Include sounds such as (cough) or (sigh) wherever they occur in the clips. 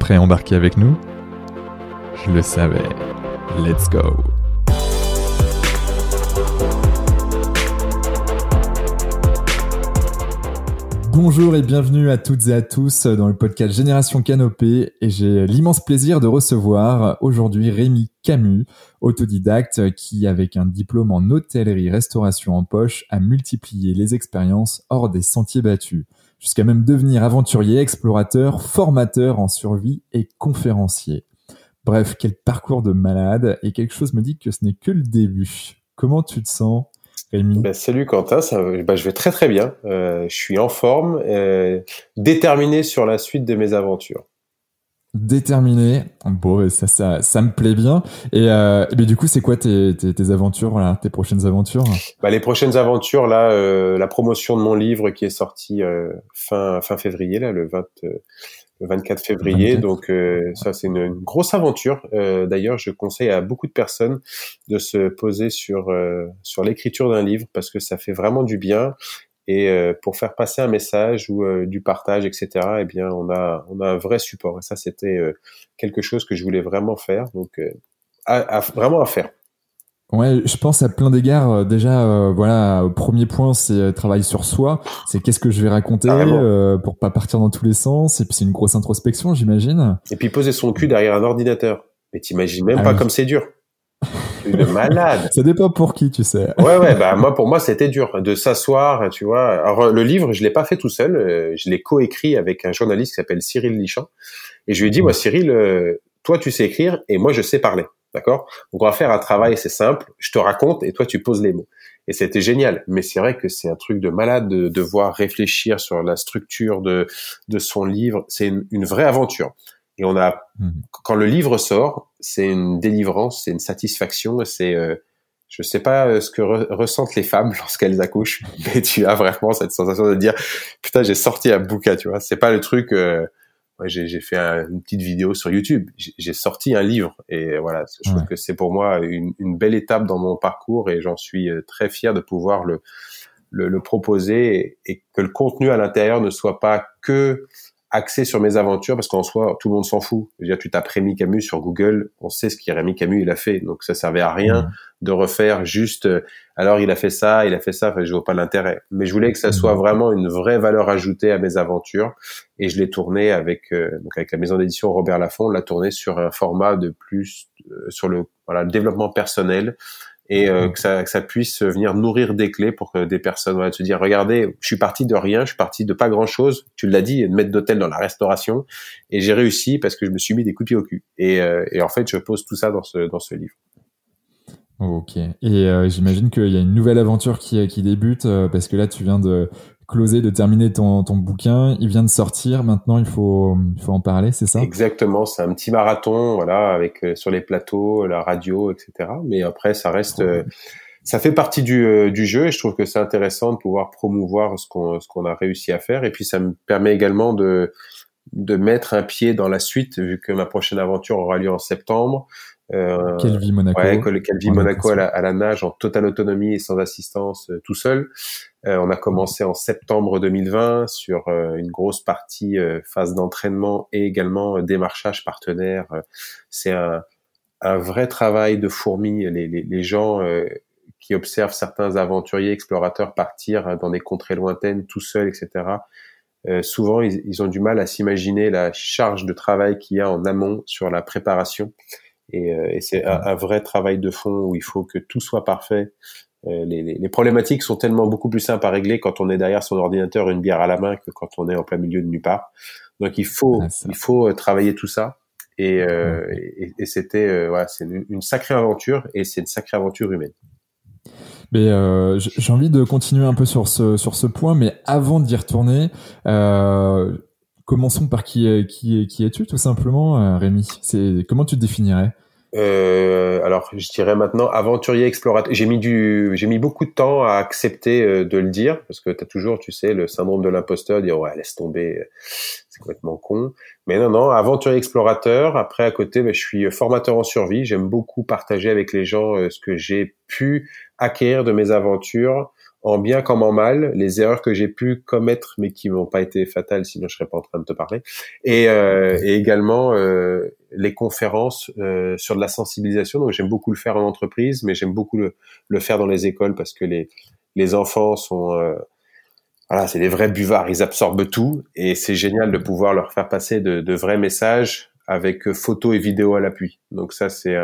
prêt à embarquer avec nous? Je le savais. Let's go. Bonjour et bienvenue à toutes et à tous dans le podcast Génération Canopée et j'ai l'immense plaisir de recevoir aujourd'hui Rémi Camus, autodidacte qui, avec un diplôme en hôtellerie-restauration en poche, a multiplié les expériences hors des sentiers battus, jusqu'à même devenir aventurier, explorateur, formateur en survie et conférencier. Bref, quel parcours de malade et quelque chose me dit que ce n'est que le début. Comment tu te sens ben, salut Quentin, ça, ben, je vais très très bien. Euh, je suis en forme, euh, déterminé sur la suite de mes aventures. Déterminé, bon, ça, ça, ça me plaît bien. Et euh, mais du coup, c'est quoi tes, tes, tes aventures, là, tes prochaines aventures? Bah, Les prochaines aventures, là, euh, la promotion de mon livre qui est sorti euh, fin fin février, là, le 20, le 24 février. Donc euh, ça, c'est une, grosse aventure. Euh, d'ailleurs, je conseille à beaucoup de personnes de se poser sur euh, sur l'écriture d'un livre parce que ça fait vraiment du bien. Et pour faire passer un message ou du partage, etc. Eh bien, on a on a un vrai support. Et ça, c'était quelque chose que je voulais vraiment faire. Donc, vraiment à faire. Ouais, je pense à plein d'égards. Euh, déjà, euh, voilà, premier point, c'est euh, travail sur soi. C'est qu'est-ce que je vais raconter pour pas partir dans tous les sens. Et puis c'est une grosse introspection, j'imagine. Et puis poser son cul derrière un ordinateur. Mais t'imagines même ah pas comme c'est dur. De malade. Ça dépend pour qui, tu sais. Ouais, ouais. Bah moi, pour moi, c'était dur de s'asseoir, tu vois. Alors le livre, je l'ai pas fait tout seul. Je l'ai coécrit avec un journaliste qui s'appelle Cyril Lichamp. Et je lui ai dit, moi, Cyril, toi, tu sais écrire et moi, je sais parler. D'accord? Donc on va faire un travail, c'est simple. Je te raconte et toi tu poses les mots. Et c'était génial. Mais c'est vrai que c'est un truc de malade de devoir réfléchir sur la structure de de son livre. C'est une, vraie aventure. Et on a mmh. quand le livre sort, c'est une délivrance, c'est une satisfaction. C'est euh, je sais pas euh, ce que ressentent les femmes (laughs) lorsqu'elles accouchent, mais tu as vraiment cette sensation de dire putain j'ai sorti un bouquin, tu vois. C'est pas le truc. Euh, j'ai fait une petite vidéo sur YouTube. J'ai sorti un livre et voilà, je trouve que c'est pour moi une, une, belle étape dans mon parcours et j'en suis euh, très fier de pouvoir le, le, le proposer et, et, que le contenu à l'intérieur ne soit pas que axé sur mes aventures parce qu'en soi tout le monde s'en fout. Je veux dire, tu tapes Rémi Camus sur Google, on sait ce qu'il Rémi Camus il a fait, donc ça servait à rien mmh. de refaire juste. Euh, alors il a fait ça, il a fait ça, enfin, je vois pas l'intérêt. Mais je voulais que ça soit mmh. vraiment une vraie valeur ajoutée à mes aventures et je l'ai tourné avec euh, donc avec la maison d'édition Robert Laffont, l'a tourné sur un format de plus euh, sur le voilà le développement personnel et euh, que, ça, que, ça, puisse venir nourrir des clés pour que des personnes voilà, se dire regardez je suis parti de rien je suis parti de pas grand chose tu l'as dit de mettre d'hôtel dans la restauration et j'ai réussi parce que je me suis mis des coups de pied au cul. Et, euh, et en fait je pose tout ça dans ce dans ce livre. Ok. Et euh, j'imagine qu'il y a une nouvelle aventure qui, qui débute parce que là, tu viens de closer, de terminer ton, ton bouquin. Il vient de sortir. Maintenant, il faut, il faut en parler, c'est ça? Exactement. C'est un petit marathon, voilà, avec euh, sur les plateaux, la radio, etc. Mais après, ça reste, euh, ça fait partie du, euh, du jeu et je trouve que c'est intéressant de pouvoir promouvoir ce qu'on, ce qu'on a réussi à faire. Et puis, ça me permet également de, de mettre un pied dans la suite, vu que ma prochaine aventure aura lieu en septembre. Euh, Calvi Monaco. Ouais, Calvi Monaco à la, à la, nage en totale autonomie et sans assistance tout seul. Euh, on a commencé en septembre 2020 sur euh, une grosse partie euh, phase d'entraînement et également démarchage partenaire. c'est un, un, vrai travail de fourmi. Les, les, les gens qui observent certains aventuriers, explorateurs partir dans des contrées lointaines tout seuls, etc. souvent, ils, ils, ont du mal à s'imaginer la charge de travail qu'il y a en amont sur la préparation. Et, et c'est un, un, vrai travail de fond où il faut que tout soit parfait. Euh, les, les, problématiques sont tellement beaucoup plus simples à régler quand on est derrière son ordinateur une bière à la main que quand on est en plein milieu de nulle part. Donc il faut il faut euh, travailler tout ça. Et, et, c'était voilà, c'est une, sacrée aventure et c'est une sacrée aventure humaine. Mais j'ai envie de continuer un peu sur ce sur ce point, mais avant d'y retourner, euh, commençons par qui qui qui es-tu tout simplement, Rémi? C'est comment tu te définirais? Euh, alors, je dirais maintenant aventurier explorateur. J'ai mis du, j'ai mis beaucoup de temps à accepter euh, de le dire parce que tu as toujours, tu sais, le syndrome de l'imposteur, dire ouais laisse tomber, c'est complètement con. Mais non non, aventurier explorateur. Après à côté, ben, je suis formateur en survie. J'aime beaucoup partager avec les gens euh, ce que j'ai pu acquérir de mes aventures en bien comme en mal, les erreurs que j'ai pu commettre mais qui n'ont pas été fatales, sinon je serais pas en train de te parler, et, euh, et également euh, les conférences euh, sur de la sensibilisation. Donc j'aime beaucoup le faire en entreprise, mais j'aime beaucoup le, le, faire dans les écoles parce que les, les enfants sont euh, voilà, c'est des vrais buvards, ils absorbent tout et c'est génial de pouvoir leur faire passer de, de vrais messages avec photos et vidéos à l'appui. Donc ça c'est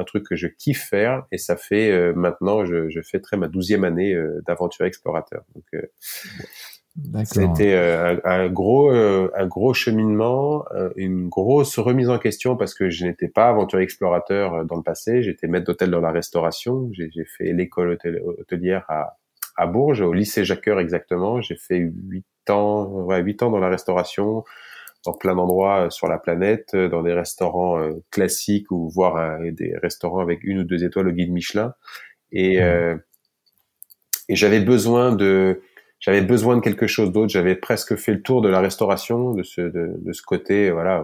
un truc que je kiffe faire et ça fait euh, maintenant je, je fêterai ma douzième année euh, d'aventure explorateur. Donc euh, c'était un, un, gros un gros cheminement, une grosse remise en question parce que je n'étais pas aventurier explorateur dans le passé. J'étais maître d'hôtel dans la restauration. J'ai fait l'école hôtelière à, à Bourges, au lycée Jacqueur exactement. J'ai fait huit ans, ouais, huit ans dans la restauration dans plein d'endroits euh, sur la planète, euh, dans des restaurants euh, classiques ou voire des restaurants avec une ou deux étoiles au guide Michelin. Et, mmh. et j'avais besoin de j'avais besoin de quelque chose d'autre. J'avais presque fait le tour de la restauration, de ce de, de ce côté. Voilà, à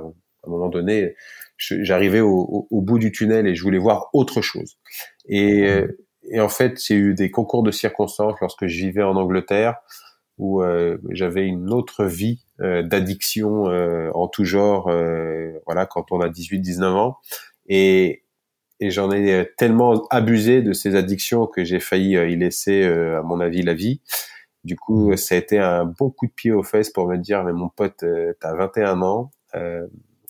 un moment donné, j'arrivais au, au, bout du tunnel et je voulais voir autre chose. Et, et en fait, a eu des concours de circonstances lorsque je vivais en Angleterre où euh, j'avais une autre vie euh, d'addiction euh, en tout genre, voilà, quand on a 18-19 ans. Et, et j'en ai tellement abusé de ces addictions que j'ai failli y laisser, à mon avis, la vie. Du coup, mmh. ça a été un bon coup de pied aux fesses pour me dire, mais mon pote, t'as 21 ans,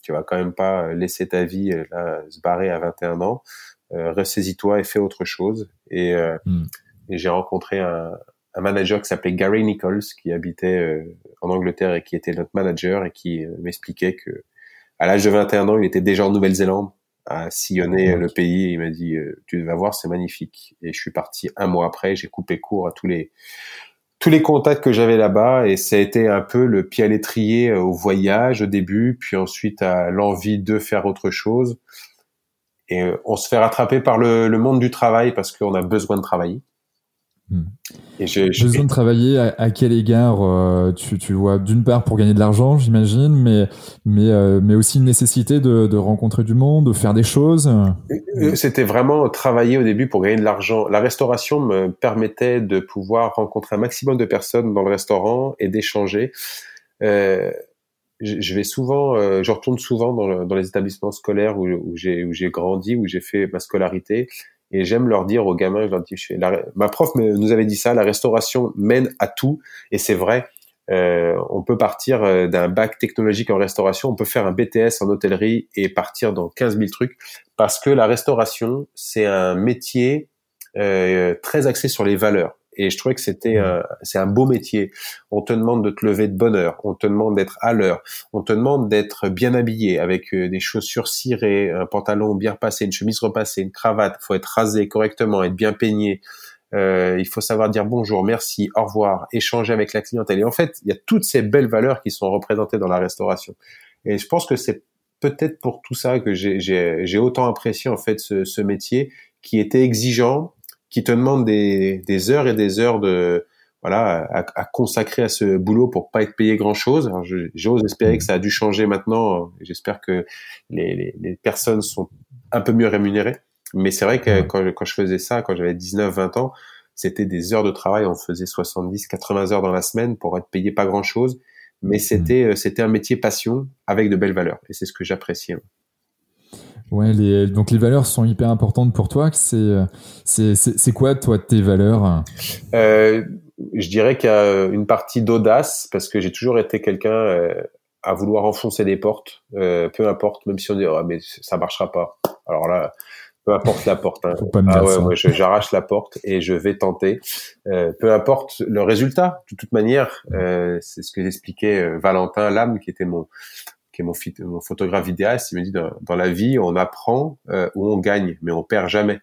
tu vas quand même pas laisser ta vie là, se barrer à 21 ans. ressaisis-toi et fais autre chose. Et, mmh. et j'ai rencontré un, un manager qui s'appelait Gary Nichols, qui habitait euh, en Angleterre et qui était notre manager et qui euh, m'expliquait que à l'âge de 21 ans, il était déjà en Nouvelle-Zélande à sillonner le pays. il m'a dit, euh, tu vas voir, c'est magnifique. Et je suis parti un mois après. J'ai coupé court à tous les tous les contacts que j'avais là-bas et ça a été un peu le pied à l'étrier au voyage au début, puis ensuite à l'envie de faire autre chose. Et on se fait rattraper par le, le monde du travail parce qu'on a besoin de travailler. Hmm. Et j'ai besoin de travailler à, quel égard euh, tu, tu vois d'une part pour gagner de l'argent j'imagine mais mais euh, mais aussi une nécessité de, de, rencontrer du monde de faire des choses. Euh, c'était vraiment travailler au début pour gagner de l'argent. La restauration me permettait de pouvoir rencontrer un maximum de personnes dans le restaurant et d'échanger. Je vais souvent je retourne souvent dans, dans les établissements scolaires où, où j'ai grandi où j'ai fait ma scolarité et j'aime leur dire aux gamins, je ma prof nous avait dit ça, la restauration mène à tout, et c'est vrai. Euh, on peut partir euh, d'un bac technologique en restauration, on peut faire un BTS en hôtellerie et partir dans 15 000 trucs, parce que la restauration, c'est un métier euh, très axé sur les valeurs. Et je trouvais que c'était mmh. c'est un beau métier. On te demande de te lever de bonne heure, on te demande d'être à l'heure, on te demande d'être bien habillé avec euh, des chaussures cirées, un pantalon bien repassé, une chemise repassée, une cravate. Il faut être rasé correctement, être bien peigné. Euh, il faut savoir dire bonjour, merci, au revoir, échanger avec la clientèle. Et en fait, il y a toutes ces belles valeurs qui sont représentées dans la restauration. Et je pense que c'est peut-être pour tout ça que j'ai autant apprécié en fait ce, ce métier qui était exigeant, qui te demande des, des heures et des heures de voilà à, à, consacrer à ce boulot pour pas être payé grand chose. J'ose espérer que ça a dû changer maintenant. J'espère que les, les, les, personnes sont un peu mieux rémunérées. Mais c'est vrai que quand, quand je faisais ça, quand j'avais 19-20 ans, c'était des heures de travail. On faisait 70, 80 heures dans la semaine pour être payé pas grand chose. Mais c'était, c'était un métier passion avec de belles valeurs. Et c'est ce que j'appréciais. Ouais, les, donc les valeurs sont hyper importantes pour toi. C'est c'est quoi toi tes valeurs? Euh, Je dirais qu'il y a une partie d'audace parce que j'ai toujours été quelqu'un euh, à vouloir enfoncer des portes, euh, peu importe, même si on dit oh, mais ça marchera pas. Alors là, peu importe la porte. Hein. ah ouais, ouais j'arrache la porte et je vais tenter. Euh, peu importe le résultat. De toute manière, euh, c'est ce que j'expliquais Valentin Lame, qui était mon qui est mon, mon photographe vidéaste, il me dit dans, la vie, on apprend ou on gagne, mais on perd jamais.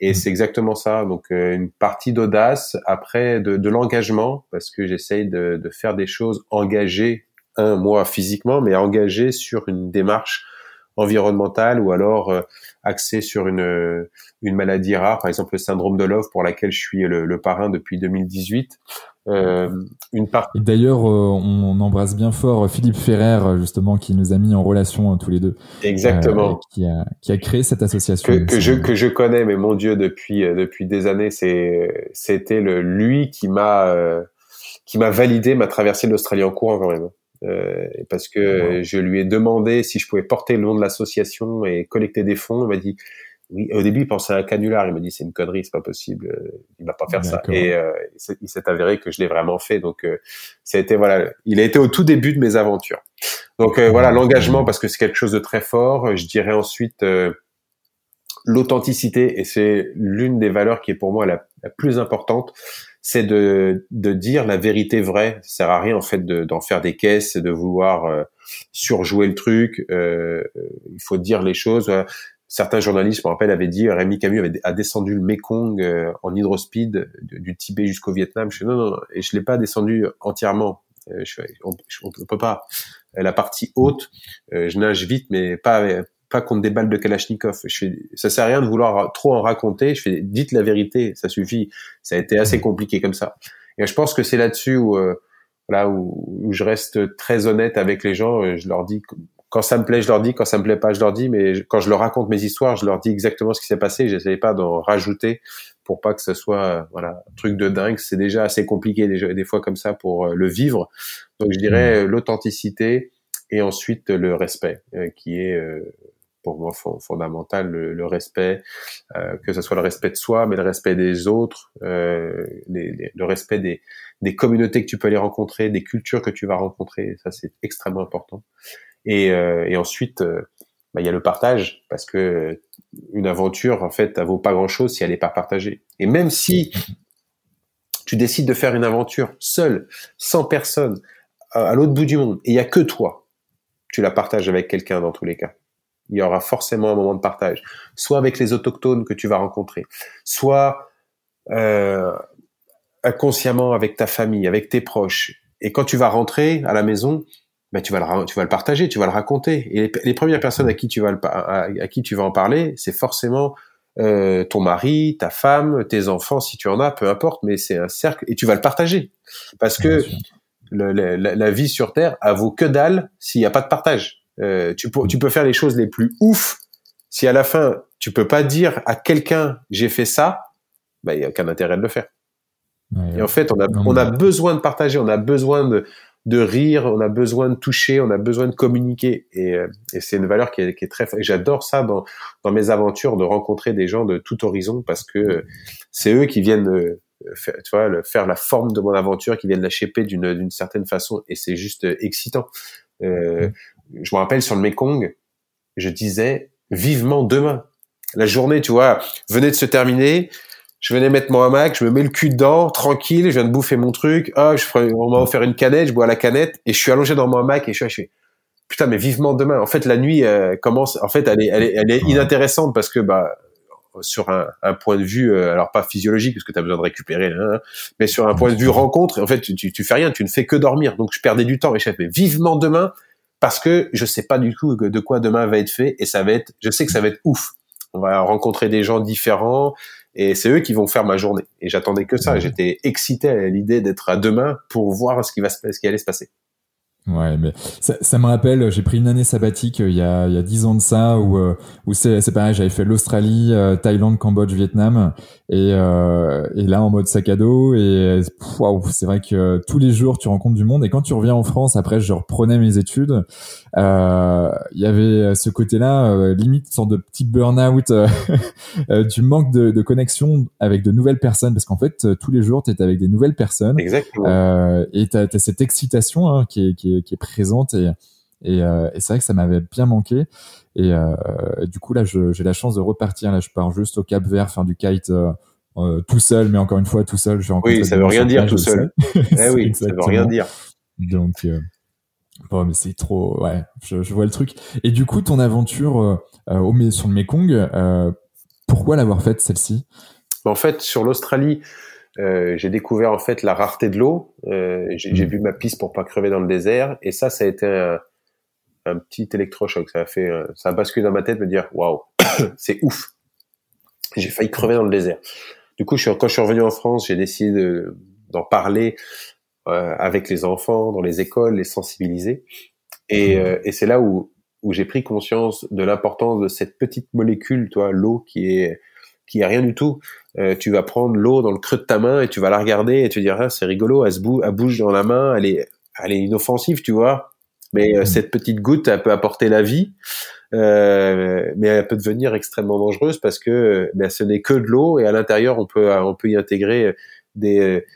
Et mmh. c'est exactement ça. Donc une partie d'audace, après de, de l'engagement, parce que j'essaye de, de, faire des choses engagées, un moi physiquement, mais engagées sur une démarche environnementale ou alors euh, axé sur une, une maladie rare, par exemple le syndrome de Love pour laquelle je suis le, le parrain depuis 2018. Euh, une partie. D'ailleurs, euh, on embrasse bien fort Philippe Ferrer, justement, qui nous a mis en relation tous les deux. Exactement. qui, a, qui a créé cette association. Que, que je que je connais, mais mon Dieu, depuis depuis des années, c'était lui qui m'a qui m'a validé ma traversée de l'Australie en courant quand même. Euh, parce que je lui ai demandé si je pouvais porter le nom de l'association et collecter des fonds. Il m'a dit oui. Au début, il pensait à un canular. Il m'a dit c'est une connerie, c'est pas possible. Euh, il va pas faire ça. Et euh, il s'est avéré que je l'ai vraiment fait. Donc, euh, ça a été voilà. Il a été au tout début de mes aventures. Donc voilà l'engagement parce que c'est quelque chose de très fort. Je dirais ensuite l'authenticité et c'est l'une des valeurs qui est pour moi la, la plus importante c'est de, de dire la vérité vraie. Ça sert à rien en fait d'en faire des caisses, de vouloir euh, surjouer le truc. Euh, il faut dire les choses. Certains journalistes, je me rappelle, avaient dit Rémi Camus avait, a descendu le Mekong euh, en hydrospeed du, Tibet jusqu'au Vietnam. Je non, non, et je l'ai pas descendu entièrement. je, on, on, peut pas. La partie haute, je nage vite, mais pas pas contre des balles de Kalachnikov. Je fais, ça sert à rien de vouloir trop en raconter. Je fais, dites la vérité, ça suffit. Ça a été assez compliqué comme ça. Et je pense que c'est là-dessus où, euh, là où, je reste très honnête avec les gens. Euh, je leur dis quand ça me plaît, je leur dis. Quand ça me plaît pas, je leur dis. Mais quand je leur raconte mes histoires, je leur dis exactement ce qui s'est passé. J'essaie pas d'en rajouter pour pas que ce soit euh, voilà un truc de dingue. C'est déjà assez compliqué déjà, des fois comme ça pour le vivre. Donc je dirais l'authenticité et ensuite le respect, qui est pour moi fondamental le, le respect, euh, que ce soit le respect de soi, mais le respect des autres, euh, les, le respect des, des communautés que tu peux aller rencontrer, des cultures que tu vas rencontrer, ça c'est extrêmement important. Et, euh, et ensuite, euh, bah, il y a le partage, parce que une aventure en fait, elle vaut pas grand chose si elle n'est pas partagée. Et même si tu décides de faire une aventure seul, sans personne, à l'autre bout du monde, et il y a que toi, tu la partages avec quelqu'un dans tous les cas il y aura forcément un moment de partage, soit avec les autochtones que tu vas rencontrer, soit euh, inconsciemment avec ta famille, avec tes proches. Et quand tu vas rentrer à la maison, ben tu vas le tu vas le partager, tu vas le raconter. Et les, premières personnes à qui tu vas à, qui tu vas en parler, c'est forcément euh, ton mari, ta femme, tes enfants si tu en as, peu importe, mais c'est un cercle et tu vas le partager parce que le, la, la, vie sur Terre, elle vaut que dalle s'il n'y a pas de partage. Euh, tu, peux, tu peux faire les choses les plus ouf. Si à la fin, tu peux pas dire à quelqu'un j'ai fait ça, bah, il n'y a aucun intérêt de le faire. et en fait, on a, on a besoin de partager, on a besoin de, de rire, on a besoin de toucher, on a besoin de communiquer. Et, euh, et c'est une valeur qui est, qui est très. J'adore ça dans, dans mes aventures, de rencontrer des gens de tout horizon parce que c'est eux qui viennent euh, faire, tu vois, faire la forme de mon aventure, qui viennent la shaper d'une, d'une certaine façon. Et c'est juste excitant. Euh, je me rappelle sur le Mekong, je disais vivement demain. La journée, tu vois, venait de se terminer. Je venais mettre mon hamac, je me mets le cul dedans, tranquille, je viens de bouffer mon truc. Ah, je on m'a offert une canette, je bois la canette et je suis allongé dans mon hamac et je suis, putain, mais vivement demain. En fait, la nuit euh, commence. En fait, elle est, elle est, elle est inintéressante parce que bah sur un, un point de vue, euh, alors pas physiologique parce que tu as besoin de récupérer, hein, mais sur un point de vue rencontre, en fait, tu, tu, fais rien, tu ne fais que dormir. Donc je perdais du temps et je mais vivement demain parce que je sais pas du tout de quoi demain va être fait et ça va être, je sais que ça va être ouf. On va rencontrer des gens différents et c'est eux qui vont faire ma journée. Et j'attendais que ça. J'étais excité à l'idée d'être à demain pour voir ce qui va se, ce qui allait se passer. Ouais, mais ça, ça me rappelle, j'ai pris une année sabbatique euh, il y a il y a dix ans de ça où euh, où c'est c'est pareil, j'avais fait l'Australie, euh, Thaïlande, Cambodge, Vietnam et et là en mode sac à dos et waouh, c'est vrai que tous les jours tu rencontres du monde et quand tu reviens en France après je reprenais mes études, il y avait ce côté-là limite une sorte de petit burn-out (laughs) du manque de, de connexion avec de nouvelles personnes parce qu'en fait tous les jours tu es avec des nouvelles personnes Exactement. et tu as, cette excitation hein, qui est qui est qui est présente et et, euh, et c'est vrai que ça m'avait bien manqué. Et euh, du coup là j'ai la chance de repartir. Là je pars juste au Cap Vert faire du kite euh, tout seul mais encore une fois tout seul je oui ça veut rien dire tout seul. eh oui ça veut rien dire. Donc Bon, mais c'est trop, ouais, je, vois le truc. Et du coup, ton aventure au, sur le Mekong, pourquoi l'avoir faite celle-ci? En fait, sur l'Australie, euh, j'ai découvert en fait la rareté de l'eau. j'ai vu ma piste pour pas crever dans le désert, et ça, ça a été un, un petit électrochoc. Ça a fait, ça a basculé dans ma tête, me dire, waouh, (coughs) c'est ouf. J'ai failli crever dans le désert. Du coup, je suis, quand je suis revenu en France, j'ai décidé d'en parler euh, avec les enfants, dans les écoles, les sensibiliser. Et, mmh. euh, et c'est là où, où j'ai pris conscience de l'importance de cette petite molécule, toi, l'eau, qui est qui est rien du tout. Euh, tu vas prendre l'eau dans le creux de ta main et tu vas la regarder et tu diras ah, c'est rigolo, elle se bouge, elle bouge dans la main, elle est elle est inoffensive, tu vois. Mais euh, cette petite goutte, elle peut apporter la vie. Euh, mais elle peut devenir extrêmement dangereuse parce que ben, ce n'est que de l'eau et à l'intérieur on peut on peut y intégrer des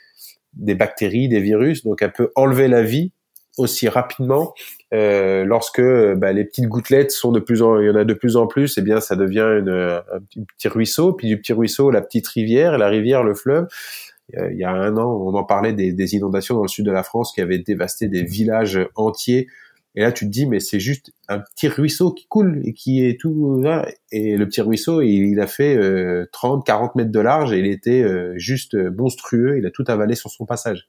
des bactéries, des virus, donc elle peut enlever la vie aussi rapidement euh, lorsque bah, les petites gouttelettes sont de plus en il y en a de plus en plus et eh bien ça devient une, un petit ruisseau puis du petit ruisseau la petite rivière la rivière le fleuve euh, il y a un an on en parlait des, des, inondations dans le sud de la France qui avaient dévasté des villages entiers et là, tu te dis, mais c'est juste un petit ruisseau qui coule et qui est tout là. Et le petit ruisseau, il, a fait 30, euh, 40 mètres de large et il était euh, juste monstrueux. Il a tout avalé sur son passage.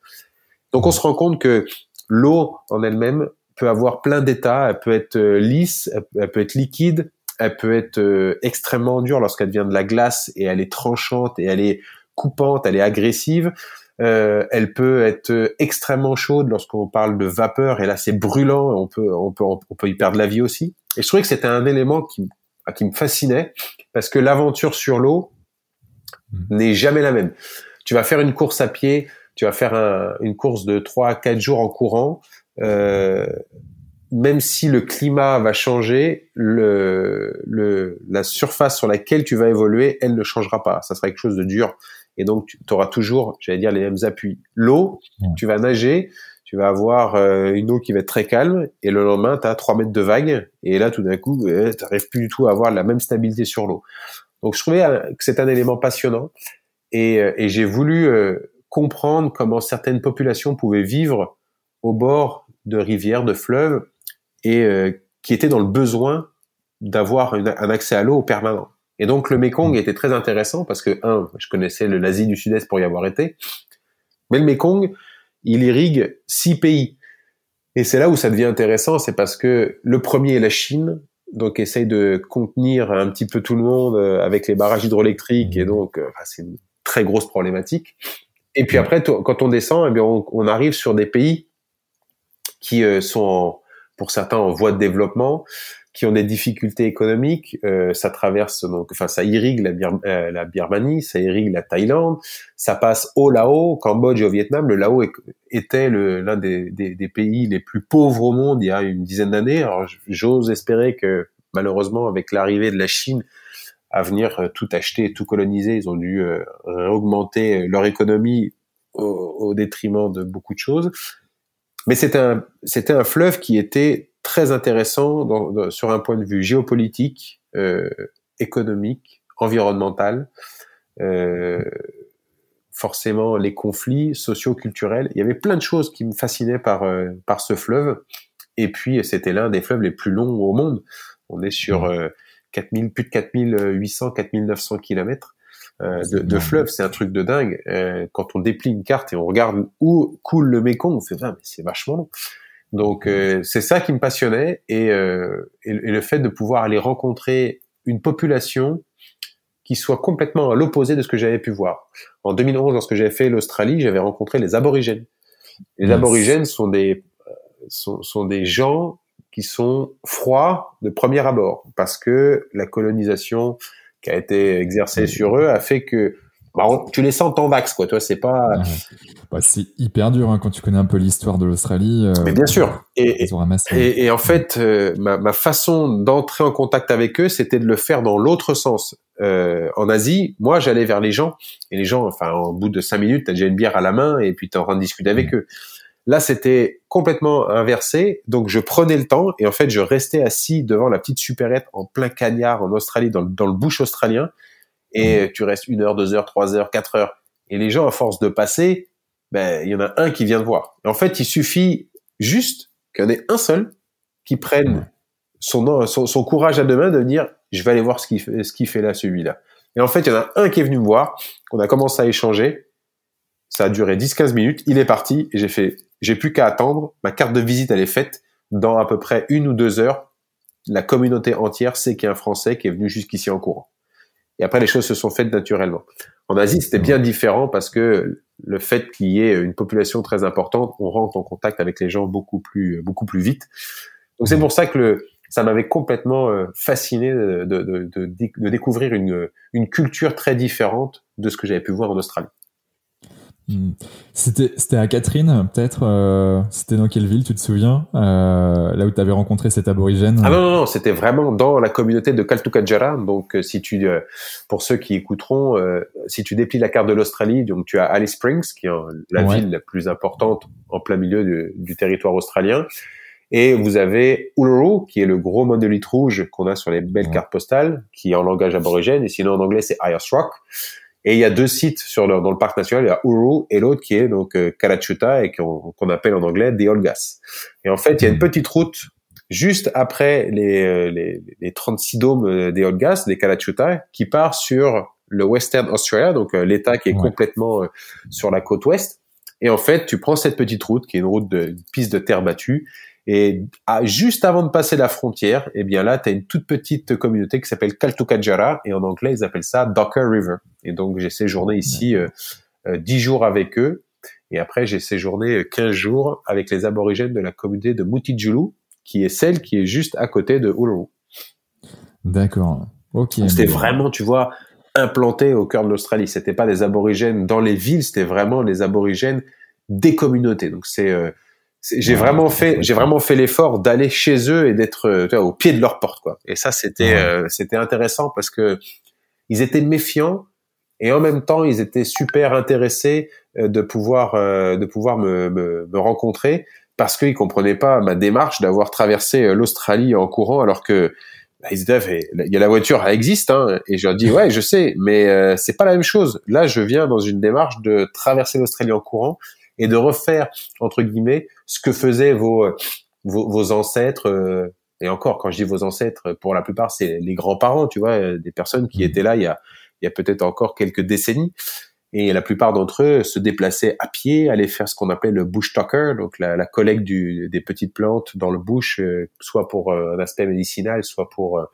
Donc, on se rend compte que l'eau en elle-même peut avoir plein d'états. Elle peut être euh, lisse, elle peut être liquide, elle peut être extrêmement dure lorsqu'elle devient de la glace et elle est tranchante et elle est coupante, elle est agressive. Euh, elle peut être extrêmement chaude lorsqu'on parle de vapeur et là c'est brûlant, on peut on peut on peut y perdre la vie aussi. Et je trouvais que c'était un élément qui qui me fascinait parce que l'aventure sur l'eau hmm. n'est jamais la même. Tu vas faire une course à pied, tu vas faire une course de 3 à 4 jours en courant, euh, même si le climat va changer, le, le, la surface sur laquelle tu vas évoluer, elle ne changera pas. Ça sera quelque chose de dur et donc tu auras toujours, j'allais dire, les mêmes appuis. L'eau, tu vas nager, tu vas avoir euh, une eau qui va être très calme, et le lendemain, tu as 3 mètres de vague, et là, tout d'un coup, euh, tu n'arrives plus du tout à avoir la même stabilité sur l'eau. Donc je trouvais euh, que c'est un élément passionnant, et, et j'ai voulu comprendre comment certaines populations pouvaient vivre au bord de rivières, de fleuves, et qui étaient dans le besoin d'avoir un accès à l'eau permanent. Et donc le Mekong mm. était très intéressant parce que un, je connaissais l'Asie du Sud-Est pour y avoir été, mais le Mekong, il irrigue six pays. Et c'est là où ça devient intéressant, c'est parce que le premier est la Chine, donc essaye de contenir un petit peu tout le monde euh, avec les barrages hydroélectriques, et mm. donc euh, c'est une très grosse problématique. Et puis après, quand on descend, eh bien, on, arrive sur des pays qui euh, sont, pour certains, en voie de développement, qui ont des difficultés économiques, euh, ça traverse enfin, ça irrigue la, euh, la, Birmanie, ça irrigue la Thaïlande, ça passe au Laos, au Cambodge au Vietnam. Le Laos était l'un des, des, pays les plus pauvres au monde il y a une dizaine d'années. Alors, j'ose espérer que malheureusement, avec l'arrivée de la Chine à venir euh, tout acheter, tout coloniser, ils ont dû euh, augmenter leur économie au, au détriment de beaucoup de choses. Mais c'était un, c'était un fleuve qui était très intéressant dans, sur un point de vue géopolitique, euh, économique, environnemental. Euh, forcément, les conflits socio-culturels. Il y avait plein de choses qui me fascinaient par euh, par ce fleuve. Et puis, c'était l'un des fleuves les plus longs au monde. On est sur euh, 4000, plus de 4800, 4900 kilomètres. Euh, de, de fleuve, c'est un truc de dingue. Euh, quand on déplie une carte et on regarde où coule le Mékong, on fait ah, mais c'est vachement long. Donc euh, c'est ça qui me passionnait et, euh, et, le fait de pouvoir aller rencontrer une population qui soit complètement à l'opposé de ce que j'avais pu voir. En 2011, lorsque j'avais fait l'Australie, j'avais rencontré les aborigènes. Les aborigènes sont des sont, sont des gens qui sont froids de premier abord parce que la colonisation qui a été exercée sur eux a fait que bah, tu les sens en vax, quoi. Toi, c'est pas. Bah, c'est hyper dur hein, quand tu connais un peu l'histoire de l'Australie. Euh, Mais bien sûr. Et, et, et, en fait, euh, ma, ma, façon d'entrer en contact avec eux, c'était de le faire dans l'autre sens. Euh, en Asie, moi, j'allais vers les gens et les gens, enfin, au bout de cinq minutes, t'as déjà une bière à la main et puis t'es en train de discuter avec eux. Là, c'était complètement inversé. Donc, je prenais le temps et en fait, je restais assis devant la petite supérette en plein cagnard en Australie, dans, dans le bush australien et mmh. tu restes une heure, deux heures, trois heures, quatre heures. Et les gens, à force de passer, ben il y en a un qui vient te voir. Et en fait, il suffit juste qu'il y en ait un seul qui prenne son, son, courage à deux mains de dire je vais aller voir ce qu'il fait, ce qu'il fait là, celui-là. Et en fait, il y en a un qui est venu me voir, on a commencé à échanger, ça a duré 10-15 minutes, il est parti, et j'ai fait, j'ai plus qu'à attendre, ma carte de visite, elle est faite, dans à peu près une ou deux heures, la communauté entière sait qu'il y a un Français qui est venu jusqu'ici en courant. Et après, les choses se sont faites naturellement. En Asie, c'était bien différent parce que le fait qu'il y ait une population très importante, on rentre en contact avec les gens beaucoup plus, beaucoup plus vite. Donc c'est pour ça que le, ça m'avait complètement euh, fasciné de, de, de, découvrir une, une culture très différente de ce que j'avais pu voir en Australie. Hmm. C'était c'était à Catherine peut-être euh, c'était dans quelle ville tu te souviens euh, là où tu avais rencontré cet aborigène Ah non non, non c'était vraiment dans la communauté de Kaltukatjara donc euh, si tu euh, pour ceux qui écouteront si tu déplies la carte de l'Australie donc tu as Alice Springs qui est la ville la plus importante en plein milieu du, du territoire australien et vous avez Uluru, qui est le gros monolithe rouge qu'on a sur les belles cartes postales, qui est en langage aborigène, et sinon en anglais c'est Ayers Rock. Et il y a deux sites sur le, dans le parc national, il y a Uluru et l'autre qui est donc euh, Karachuta et qu'on appelle en anglais The Olgas. Et en fait, il y a une petite route juste après les, euh, les, les 36 dômes euh, des Olgas, des Karachuta, qui part sur le Western Australia, donc l'État qui est complètement sur la côte ouest. Et en fait, tu prends cette petite route, qui est une route de une piste de terre battue, et juste avant de passer la frontière, eh bien là, tu as une toute petite communauté qui s'appelle Kaltukatjara, et en anglais, ils appellent ça Docker River. Et donc, j'ai séjourné ici euh, euh, 10 jours avec eux, et après, j'ai séjourné 15 jours avec les aborigènes de la communauté de Mutijulu, qui est celle qui est juste à côté de Uluru. D'accord. Ok. C'était vraiment, tu vois, implanté au cœur de l'Australie. C'était pas des aborigènes dans les villes, c'était vraiment les aborigènes des communautés. Donc c'est euh, j'ai vraiment fait j'ai vraiment fait l'effort d'aller chez eux et d'être euh, au pied de leur porte quoi. Et ça c'était euh, c'était intéressant parce que ils étaient méfiants et en même temps ils étaient super intéressés euh, de pouvoir de pouvoir me, me, me rencontrer parce qu'ils comprenaient pas ma démarche d'avoir traversé l'Australie en courant alors que bah, ils disaient il y a la voiture elle existe hein et je leur dis ouais je sais mais c'est pas la même chose. Là je viens dans une démarche de traverser l'Australie en courant et de refaire entre guillemets ce que faisaient vos vos, vos ancêtres euh, et encore quand je dis vos ancêtres pour la plupart c'est les grands-parents tu vois euh, des personnes qui mmh. étaient là il y a il y a peut-être encore quelques décennies et la plupart d'entre eux se déplaçaient à pied, allaient faire ce qu'on appelait le bush tucker, donc la, la collecte du, des petites plantes dans le bush, euh, soit pour un aspect médicinal, soit pour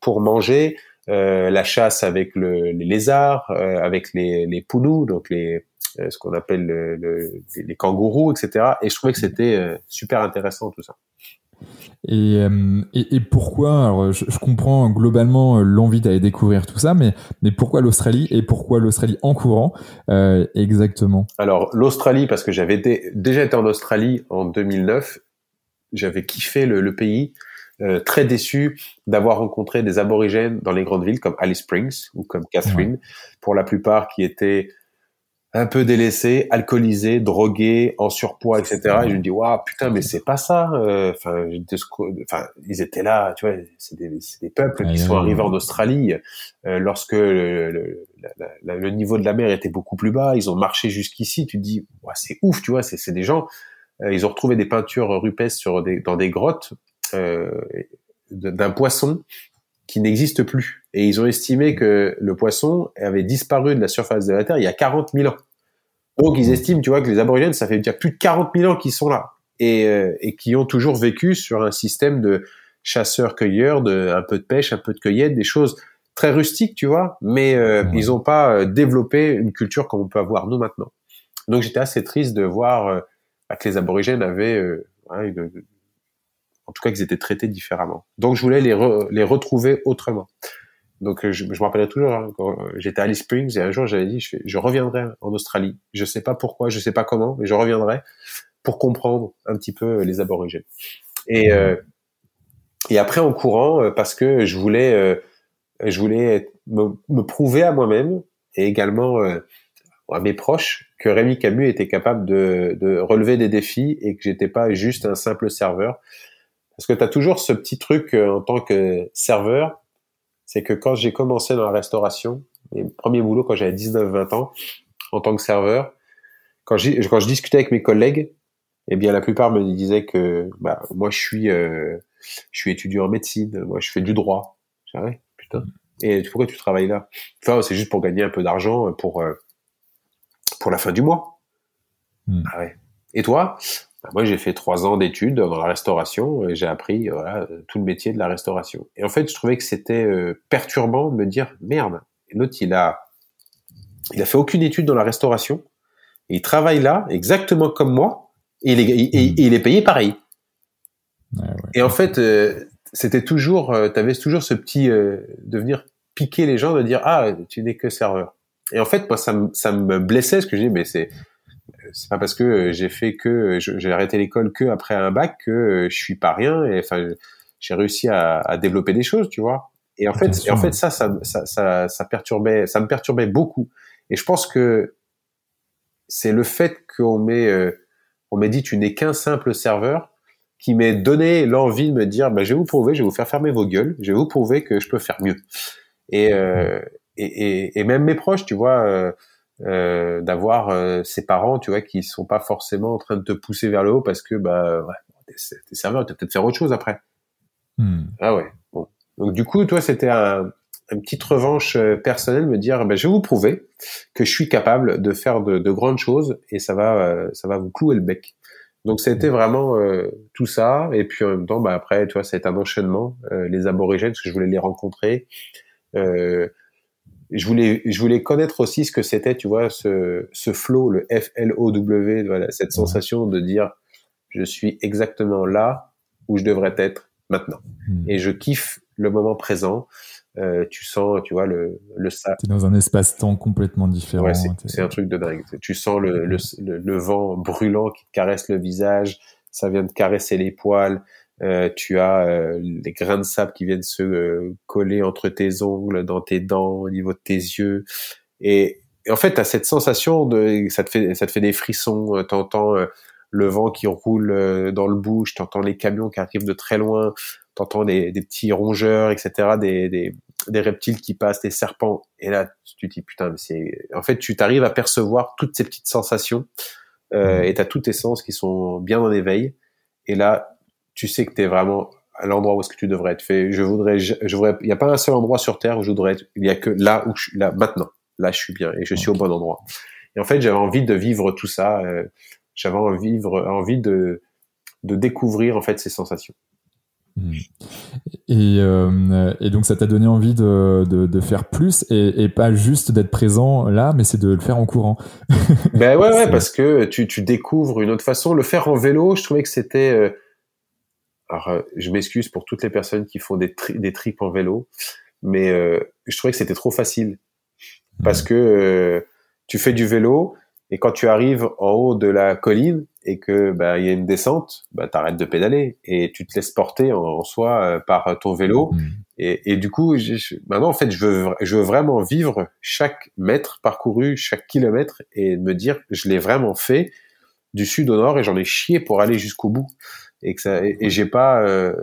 pour manger, euh, la chasse avec le, les lézards, avec les, les pounous, donc les euh, ce qu'on appelle le, les kangourous, etc. Et je trouvais que c'était euh, super intéressant tout ça. Et, euh, et, et, pourquoi Alors, je, je, comprends globalement l'envie d'aller découvrir tout ça, mais mais pourquoi l'Australie et pourquoi l'Australie en courant euh, exactement? Alors l'Australie parce que j'avais déjà été en Australie en 2009, j'avais kiffé le, le pays, euh, très déçu d'avoir rencontré des aborigènes dans les grandes villes comme Alice Springs ou comme Catherine, pour la plupart qui étaient un peu délaissé, alcoolisé, drogué, en surpoids, etc. Et je me dis, waouh, putain, mais c'est pas ça. Euh, enfin, ils étaient là, tu vois, c'est des, des, peuples qui sont arrivés en Australie euh, lorsque le, le, le, niveau de la mer était beaucoup plus bas. Ils ont marché jusqu'ici. Tu te dis, ouais, c'est ouf, tu vois, c'est des gens. Euh, ils ont retrouvé des peintures rupestres sur des, dans des grottes d'un poisson qui n'existe plus. Et ils ont estimé que le poisson avait disparu de la surface de la Terre il y a 40 000 ans. Donc ils estiment, tu vois, que les aborigènes, ça fait dire plus de 40 000 ans qu'ils sont là et, euh, et qui ont toujours vécu sur un système de chasseurs-cueilleurs, de un peu de pêche, un peu de cueillette, des choses très rustiques, tu vois, mais euh, ils n'ont pas euh, développé une culture comme on peut avoir nous maintenant. Donc j'étais assez triste de voir bah, que les aborigènes avaient une, en tout cas qu'ils étaient traités différemment. Donc je voulais les, les retrouver autrement. Donc je, je me rappellerai toujours hein, quand euh, j'étais à Alice Springs et un jour j'avais dit je, je, reviendrai en Australie. Je sais pas pourquoi, je sais pas comment, mais je reviendrai pour comprendre un petit peu les aborigènes. Et euh, et après en courant euh, parce que je voulais euh, je voulais me, me prouver à moi-même et également à mes proches que Rémi Camus était capable de, de relever des défis et que j'étais pas juste un simple serveur parce que tu as toujours ce petit truc euh, en tant que serveur, c'est que quand j'ai commencé dans la restauration, mes premiers boulots quand j'avais 19-20 ans, en tant que serveur, quand, quand je discutais avec mes collègues, eh bien la plupart me disaient que bah moi je suis je suis étudiant en médecine, moi je fais du droit. J'arrête, putain. Et pourquoi tu travailles là? Enfin, c'est juste pour gagner un peu d'argent pour pour la fin du mois. Hmm. Ah ouais. Et toi? Moi, j'ai fait trois ans d'études dans la restauration et j'ai appris voilà, tout le métier de la restauration. Et en fait, je trouvais que c'était euh, perturbant de me dire merde. L'autre, il a, il a fait aucune étude dans la restauration. il travaille là exactement comme moi et il est, il est payé pareil. Et en fait, euh, c'était toujours, euh, tu avais toujours ce petit de venir piquer les gens, de dire ah tu n'es que serveur. Et en fait, moi, ça me, ça me blessait ce que je dis, mais c'est c'est pas parce que j'ai fait que j'ai arrêté l'école que après un bac que je suis pas rien. Et enfin, j'ai réussi à, à, développer des choses, tu vois. Et en fait, et en fait, ça, ça, ça, ça, ça perturbait, ça me perturbait beaucoup. Et je pense que c'est le fait qu'on m'ait, euh, on m'ait dit tu n'es qu'un simple serveur qui m'ait donné l'envie de me dire bah, je vais vous prouver, je vais vous faire fermer vos gueules, je vais vous prouver que je peux faire mieux. Et, euh, et, et, et, même mes proches, tu vois, euh, euh, d'avoir euh, ses parents, tu vois, qui sont pas forcément en train de te pousser vers le haut parce que bah ouais, t'es, t'es serveur, tu peut-être faire autre chose après. Hmm. Ah ouais. Bon. Donc du coup, toi, c'était un, une petite revanche euh, personnelle, me dire, ben, je vais vous prouver que je suis capable de faire de, de grandes choses et ça va, euh, ça va vous clouer le bec. Donc c'était vraiment euh, tout ça et puis en même temps, bah après, tu vois, c'est un enchaînement. les aborigènes, parce que je voulais les rencontrer. Je voulais, je voulais connaître aussi ce que c'était, tu vois, ce, ce flow, le F-L-O-W, voilà, cette sensation de dire, je suis exactement là où je devrais être maintenant. Hmm. Et je kiffe le moment présent. Euh, tu sens, tu vois, le, le ça. T'es dans un espace-temps complètement différent. Ouais, c'est un truc de dingue. Tu sens le, le, le, vent brûlant qui te caresse le visage. Ça vient de caresser les poils. Euh, tu as euh, les grains de sable qui viennent se euh, coller entre tes ongles, dans tes dents, au niveau de tes yeux. Et, en fait, tu as cette sensation de ça te fait ça te fait des frissons, t'entends le vent qui roule dans le bouche, t'entends les camions qui arrivent de très loin, t'entends des, des petits rongeurs, etc., des, des, des reptiles qui passent, des serpents. Et là, tu te dis putain, mais c'est en fait, tu t'arrives à percevoir toutes ces petites sensations euh, mmh. et t'as tous tes sens qui sont bien en éveil. Et là, tu sais que tu es vraiment à l'endroit où est-ce que tu devrais être fait. Je voudrais, je, voudrais, il n'y a pas un seul endroit sur terre où je voudrais être. Il n'y a que là où je suis, là, maintenant. Là, je suis bien et je suis au bon endroit. Et en fait, j'avais envie de vivre tout ça. Euh, j'avais envie, vivre, envie de, de découvrir, en fait, ces sensations. Hmm. Et, euh, et, donc ça t'a donné envie de, de, de faire plus et, et, pas juste d'être présent là, mais c'est de le faire en courant. ben ouais, ouais, (laughs) parce que tu, tu découvres une autre façon. Le faire en vélo, je trouvais que c'était euh, alors, euh, je m'excuse pour toutes les personnes qui font des, des tripes en vélo, mais euh, je trouvais que c'était trop facile. Parce que euh, tu fais du vélo et quand tu arrives en haut de la colline et que bah il y a une descente, bah t'arrêtes de pédaler et tu te laisses porter en, soi par ton vélo. Mmh. et, et, du coup maintenant en fait je veux je veux vraiment vivre chaque mètre parcouru, chaque kilomètre et me dire je l'ai vraiment fait du sud au nord et j'en ai chié pour aller jusqu'au bout et que ça et, j'ai pas euh,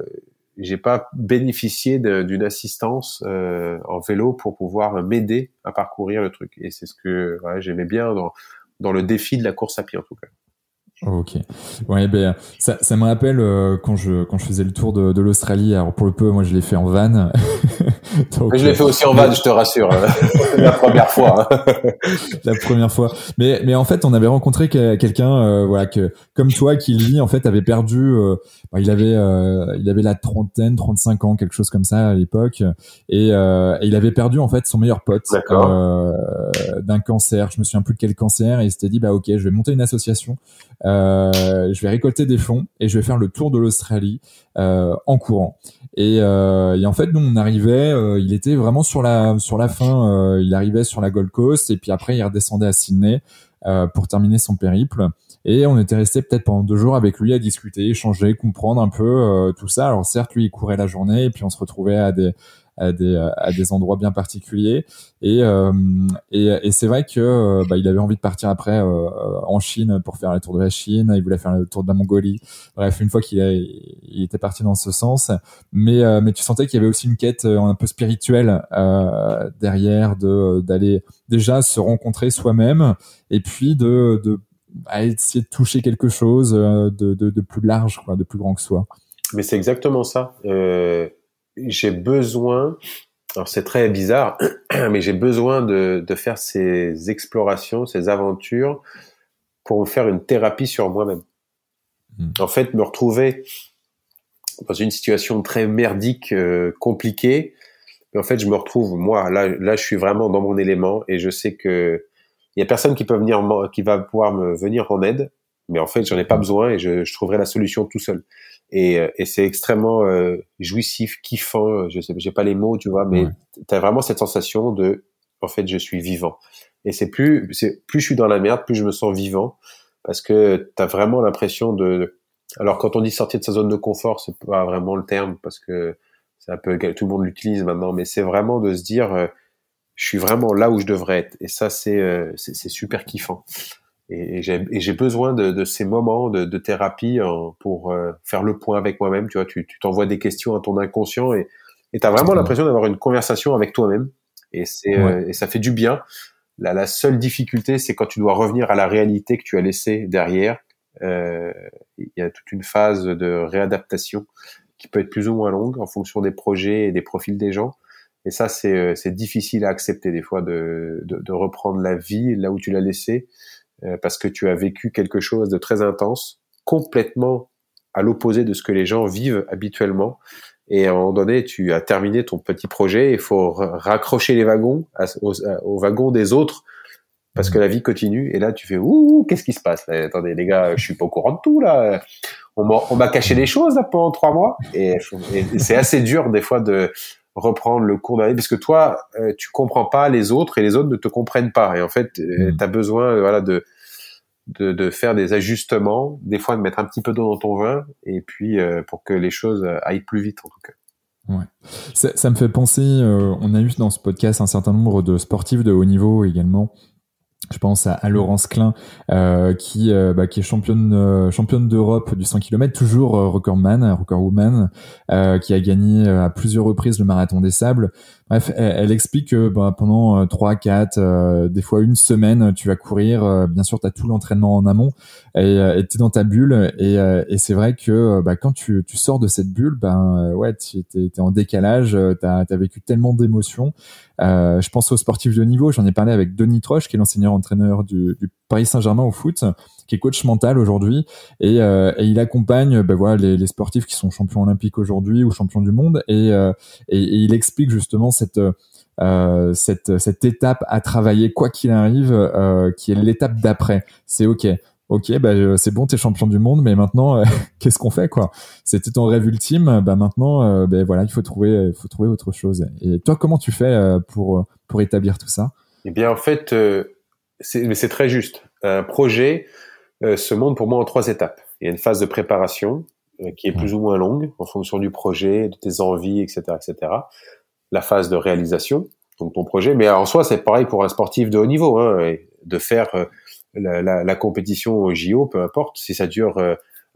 j'ai pas bénéficié d'une assistance euh, en vélo pour pouvoir m'aider à parcourir le truc et c'est ce que ouais, j'aimais bien dans dans le défi de la course à pied en tout cas. Ok. Ouais, ben ça, ça me rappelle euh, quand je quand je faisais le tour de, de l'Australie. Alors pour le peu, moi je l'ai fait en van. (laughs) Donc, je l'ai fait aussi en van, je te rassure. (laughs) la première fois. Hein. (laughs) la première fois. Mais mais en fait, on avait rencontré quelqu'un, euh, voilà, que comme toi, qui lui en fait avait perdu. Euh, bah, il avait il avait la trentaine, 35 ans, quelque chose comme ça à l'époque, et, et, il avait perdu en fait son meilleur pote d'un cancer. Je me souviens plus de quel cancer, et il s'était dit bah ok, je vais monter une association. Euh, je vais récolter des fonds et je vais faire le tour de l'Australie euh, en courant. Et, euh, et, en fait, nous on arrivait, il était vraiment sur la sur la fin, il arrivait sur la Gold Coast et puis après il redescendait à Sydney pour terminer son périple. Et on était resté peut-être pendant deux jours avec lui à discuter, échanger, comprendre un peu tout ça. Alors certes, lui il courait la journée et puis on se retrouvait à des à des, à des endroits bien particuliers. Et, euh, et, et c'est vrai que euh, bah, il avait envie de partir après euh, en Chine pour faire le tour de la Chine. Il voulait faire le tour de la Mongolie. Bref, une fois qu'il il était parti dans ce sens, mais mais tu sentais qu'il y avait aussi une quête un peu spirituelle derrière de d'aller déjà se rencontrer soi-même et puis de, de à essayer de toucher quelque chose de, de, de, plus large, quoi, de plus grand que soi. Mais c'est exactement ça. Euh, j'ai besoin, alors c'est très bizarre, (clears throat) mais j'ai besoin de, de faire ces explorations, ces aventures pour me faire une thérapie sur moi-même. Hmm. En fait, me retrouver dans une situation très merdique, euh, compliquée, mais en fait, je me retrouve moi là, là, je suis vraiment dans mon élément et je sais que il y a personne qui peut venir, qui va pouvoir me venir en aide, mais en fait, j'en ai pas besoin et je, je trouverai la solution tout seul. Et, euh, et c'est extrêmement euh, jouissif, kiffant. Je sais, j'ai pas les mots, tu vois, mais tu as vraiment cette sensation de, en fait, je suis vivant. Et c'est plus, c'est plus je suis dans la merde, plus je me sens vivant, parce que tu as vraiment l'impression de. Alors quand on dit sortir de sa zone de confort, c'est pas vraiment le terme, parce que c'est un peu tout le monde l'utilise maintenant, mais c'est vraiment de se dire, euh, je suis vraiment là où je devrais être. Et ça, c'est c'est super kiffant et, j'ai besoin de, de, ces moments de, de thérapie pour euh, faire le point avec moi-même. Tu vois, tu t'envoies des questions à ton inconscient et tu as vraiment l'impression d'avoir une conversation avec toi-même. Et, c'est euh, et ça fait du bien. La, la seule difficulté, c'est quand tu dois revenir à la réalité que tu as laissée derrière. Euh, il y a toute une phase de réadaptation qui peut être plus ou moins longue en fonction des projets et des profils des gens. Et ça, c'est euh, difficile à accepter des fois de, de, de, reprendre la vie là où tu l'as laissée euh, parce que tu as vécu quelque chose de très intense, complètement à l'opposé de ce que les gens vivent habituellement. Et à un moment donné, tu as terminé ton petit projet, il faut raccrocher les wagons aux, wagons des autres parce que la vie continue. Et là, tu fais ouh, qu'est-ce qui se passe? Attendez, les gars, je suis pas au courant de tout là. On m'a caché les choses pendant trois mois, et c'est assez dur des fois de reprendre le cours de la vie parce que toi euh, tu comprends pas les autres et les autres ne te comprennent pas et en fait euh, mm. tu as besoin euh, voilà de, de, de faire des ajustements des fois de mettre un petit peu d'eau dans ton vin et puis pour que les choses aillent plus vite en tout cas Ouais. Ça, ça me fait penser, on a eu dans ce podcast un certain nombre de sportifs de haut niveau également je pense à, Laurence Klein euh, qui euh, bah, est championne euh, championne d'Europe du 100 km toujours recordman recordwoman qui a gagné à plusieurs reprises le marathon des sables Bref, elle, explique que bah, pendant 3, 4, des fois une semaine, tu vas courir. bien sûr, tu as tout l'entraînement en amont et tu es dans ta bulle. Et, et c'est vrai que bah, quand tu, tu, sors de cette bulle, ben ouais, tu es, en décalage, tu as, vécu tellement d'émotions. je pense aux sportifs de niveau. J'en ai parlé avec Denis Troche, qui est l'enseignant entraîneur du, du Paris Saint-Germain au foot, qui est coach mental aujourd'hui, et, euh, il accompagne ben voilà, les, sportifs qui sont champions olympiques aujourd'hui ou champions du monde, et, euh, et, il explique justement cette euh, cette, cette étape à travailler quoi qu'il arrive, qui est l'étape d'après. C'est ok, ok, bah, c'est bon, t'es champion du monde, mais maintenant, (laughs) qu'est-ce qu'on fait, quoi? C'était ton rêve ultime, bah maintenant, ben voilà, il faut trouver, il faut trouver autre chose. Et toi, comment tu fais pour pour établir tout ça? Eh bien, en fait, mais c'est très juste. Un projet se monte pour moi en trois étapes. Il y a une phase de préparation euh, qui est plus ou moins longue en fonction du projet, de tes envies, etc., etc. La phase de réalisation, donc ton projet. Mais en soi, c'est pareil pour un sportif de haut niveau, hein, de faire euh, la, la, la, compétition au JO, peu importe si ça dure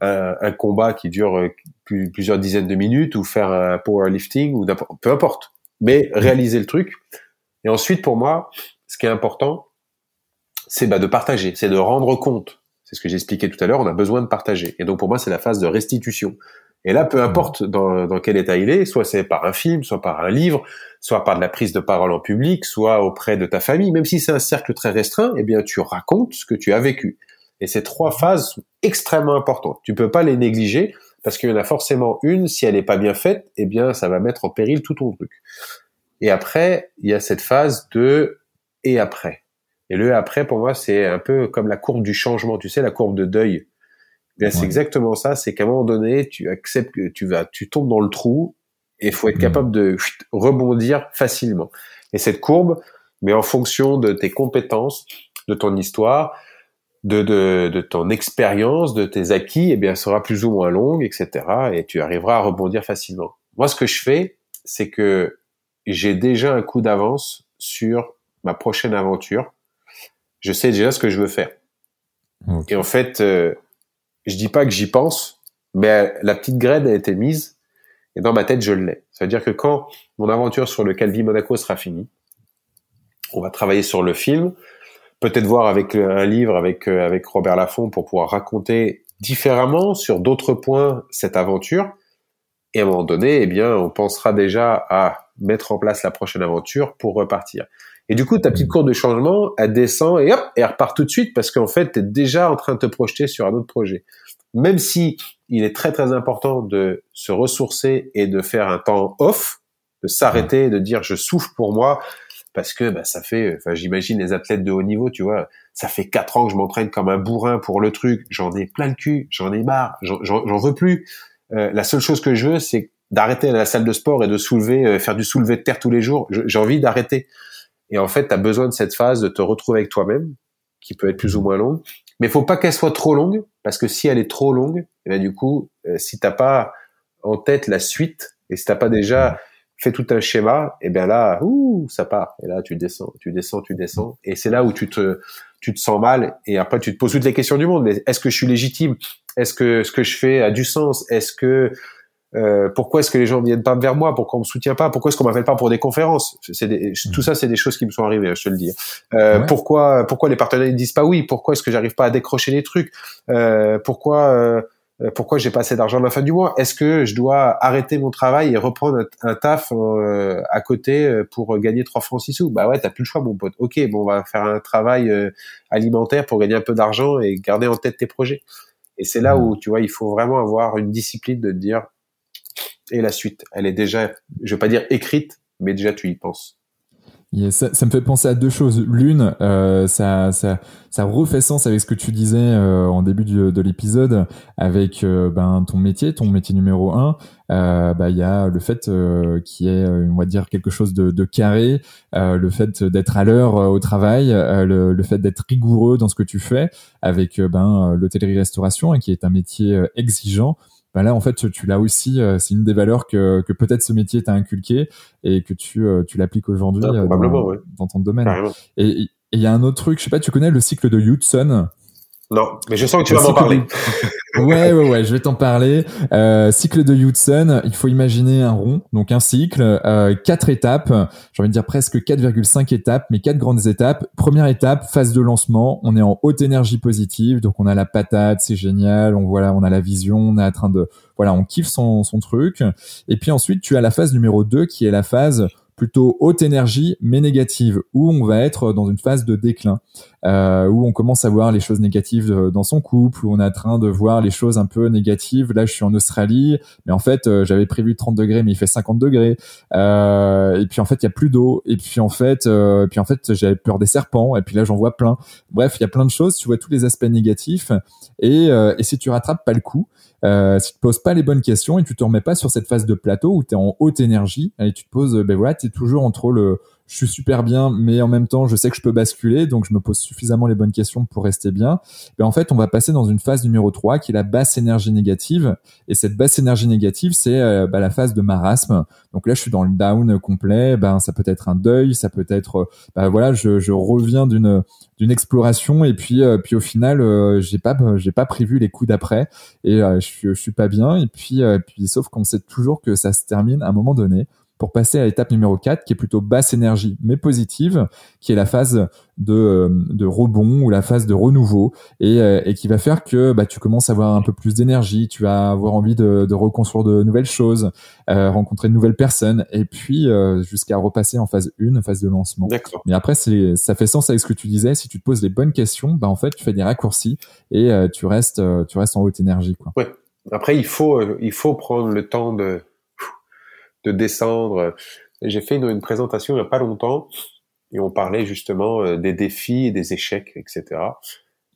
un, un, combat qui dure plusieurs dizaines de minutes ou faire un powerlifting ou peu importe. Mais réaliser le truc. Et ensuite, pour moi, ce qui est important, c'est bah, de partager, c'est de rendre compte. C'est ce que j'expliquais tout à l'heure, on a besoin de partager. Et donc pour moi, c'est la phase de restitution. Et là, peu importe dans, dans quel état il est, soit c'est par un film, soit par un livre, soit par de la prise de parole en public, soit auprès de ta famille, même si c'est un cercle très restreint, eh bien tu racontes ce que tu as vécu. Et ces trois phases sont extrêmement importantes. Tu peux pas les négliger parce qu'il y en a forcément une, si elle n'est pas bien faite, eh bien ça va mettre en péril tout ton truc. Et après, il y a cette phase de et après. Et le après, pour moi, c'est un peu comme la courbe du changement, tu sais, la courbe de deuil. Bien, c'est exactement ça. C'est qu'à un moment donné, tu acceptes que tu vas, tu tombes dans le trou et faut être mm. capable de rebondir facilement. Et cette courbe, mais en fonction de tes compétences, de ton histoire, de, de, de ton expérience, de tes acquis, eh bien, sera plus ou moins longue, etc. Et tu arriveras à rebondir facilement. Moi, ce que je fais, c'est que j'ai déjà un coup d'avance sur ma prochaine aventure je sais déjà ce que je veux faire. Et en fait, euh, je dis pas que j'y pense, mais la petite graine a été mise et dans ma tête, je l'ai. Ça veut dire que quand mon aventure sur le Calvi Monaco sera finie, on va travailler sur le film. peut-être voir avec un livre avec avec Robert Laffont pour pouvoir raconter différemment sur d'autres points cette aventure. Et à un moment donné, eh bien, on pensera déjà à mettre en place la prochaine aventure pour repartir. Et du coup, ta petite courbe de changement, elle descend et hop, elle repart tout de suite parce qu'en fait, tu es déjà en train de te projeter sur un autre projet. Même si il est très très important de se ressourcer et de faire un temps off, de s'arrêter, de dire je souffle pour moi, parce que bah, ça fait, enfin j'imagine les athlètes de haut niveau, tu vois, ça fait quatre ans que je m'entraîne comme un bourrin pour le truc, j'en ai plein le cul, j'en ai marre, j'en veux plus. Euh, la seule chose que je veux, c'est d'arrêter la salle de sport et de soulever, euh, faire du soulevé de terre tous les jours. J'ai envie d'arrêter. Et en fait, tu as besoin de cette phase de te retrouver avec toi-même, qui peut être plus ou moins longue. Mais il faut pas qu'elle soit trop longue, parce que si elle est trop longue, eh bien, du coup, euh, si t'as pas en tête la suite, et si t'as pas déjà fait tout un schéma, et eh bien là, ouh, ça part. Et là, tu descends, tu descends, tu descends. Et c'est là où tu te, tu te sens mal. Et après, tu te poses toutes les questions du monde. Mais est-ce que je suis légitime? Est-ce que ce que je fais a du sens? Est-ce que euh, pourquoi est-ce que les gens viennent pas vers moi? Pourquoi on me soutient pas? Pourquoi est-ce qu'on m'appelle pas pour des conférences? C'est tout ça, c'est des choses qui me sont arrivées, je te le dis. Euh, Pourquoi Pourquoi les partenaires ne disent pas oui? Pourquoi est-ce que j'arrive pas à décrocher les trucs? Euh, Pourquoi euh, pourquoi j'ai pas assez d'argent à la fin du mois? Est-ce que je dois arrêter mon travail et reprendre un, taf euh, à côté pour gagner trois francs six sous? Bah ouais, t'as plus le choix, mon pote. Ok, bon, on va faire un travail alimentaire pour gagner un peu d'argent et garder en tête tes projets. Et c'est là où tu vois, il faut vraiment avoir une discipline de dire et la suite. Elle est déjà, je veux pas dire écrite, mais déjà tu y penses. ça, ça, me fait penser à deux choses. L'une, euh, ça, ça, ça refait sens avec ce que tu disais euh, en début de l'épisode, avec euh, ben, ton métier, ton métier numéro un. Euh, bah, il y a le fait qui est, on va dire, quelque chose de, de carré, le fait d'être à l'heure au travail, le, le, fait d'être rigoureux dans ce que tu fais, avec ben l'hôtellerie-restauration, hein, qui est un métier exigeant. Bah là en fait tu l'as aussi euh, c'est une des valeurs que, que peut-être ce métier t'a inculqué et que tu euh, tu l'appliques aujourd'hui ah, euh, dans, dans, ton domaine. Et il y a un autre truc je sais pas tu connais le cycle de Hudson? Non, mais je sens que tu vas m'en parler. ouais, ouais, ouais, je vais t'en parler. Euh, cycle de Hudson, il faut imaginer un rond, donc un cycle, euh, quatre étapes, j'ai envie de dire presque 4,5 étapes, mais quatre grandes étapes. Première étape, phase de lancement, on est en haute énergie positive, donc on a la patate, c'est génial, on voilà, on a la vision, on est en train de, voilà, on kiffe son, son truc. Et puis ensuite, tu as la phase numéro 2 qui est la phase plutôt haute énergie mais négative, où on va être dans une phase de déclin, euh, où on commence à voir les choses négatives dans son couple, où on est en train de voir les choses un peu négatives. Là, je suis en Australie, mais en fait, euh, j'avais prévu 30 degrés, mais il fait 50 degrés. Euh, et puis en fait, il y a plus d'eau. Et puis en fait, euh, puis en fait, j'avais peur des serpents. Et puis là, j'en vois plein. Bref, il y a plein de choses. Tu vois tous les aspects négatifs. Et, euh, et si tu rattrapes pas le coup, euh, si tu te poses pas les bonnes questions et tu te remets pas sur cette phase de plateau où tu es en haute énergie et tu te poses, ben voilà, tu es toujours entre le je suis super bien, mais en même temps, je sais que je peux basculer, donc je me pose suffisamment les bonnes questions pour rester bien. Ben, en fait, on va passer dans une phase numéro 3 qui est la basse énergie négative. Et cette basse énergie négative, c'est euh, ben, la phase de marasme. Donc là, je suis dans le down complet. Ben, ça peut être un deuil, ça peut être, ben, voilà, je, je reviens d'une d'une exploration et puis euh, puis au final, euh, j'ai pas j'ai pas prévu les coups d'après et je, je suis pas bien. Et puis puis sauf qu'on sait toujours que ça se termine à un moment donné pour passer à l'étape numéro 4 qui est plutôt basse énergie mais positive, qui est la phase de, euh, de rebond ou la phase de renouveau et, euh, et qui va faire que bah, tu commences à avoir un peu plus d'énergie, tu vas avoir envie de, de reconstruire de nouvelles choses, euh, rencontrer de nouvelles personnes et puis jusqu'à repasser en phase 1, phase de lancement. Mais après, c'est, ça fait sens avec ce que tu disais, si tu te poses les bonnes questions, bah, en fait, tu fais des raccourcis et tu, restes, tu restes en haute énergie. Quoi. Ouais. Après, il faut, il faut prendre le temps de de descendre. J'ai fait une, présentation il n'y a pas longtemps et on parlait justement euh, des défis et des échecs, etc.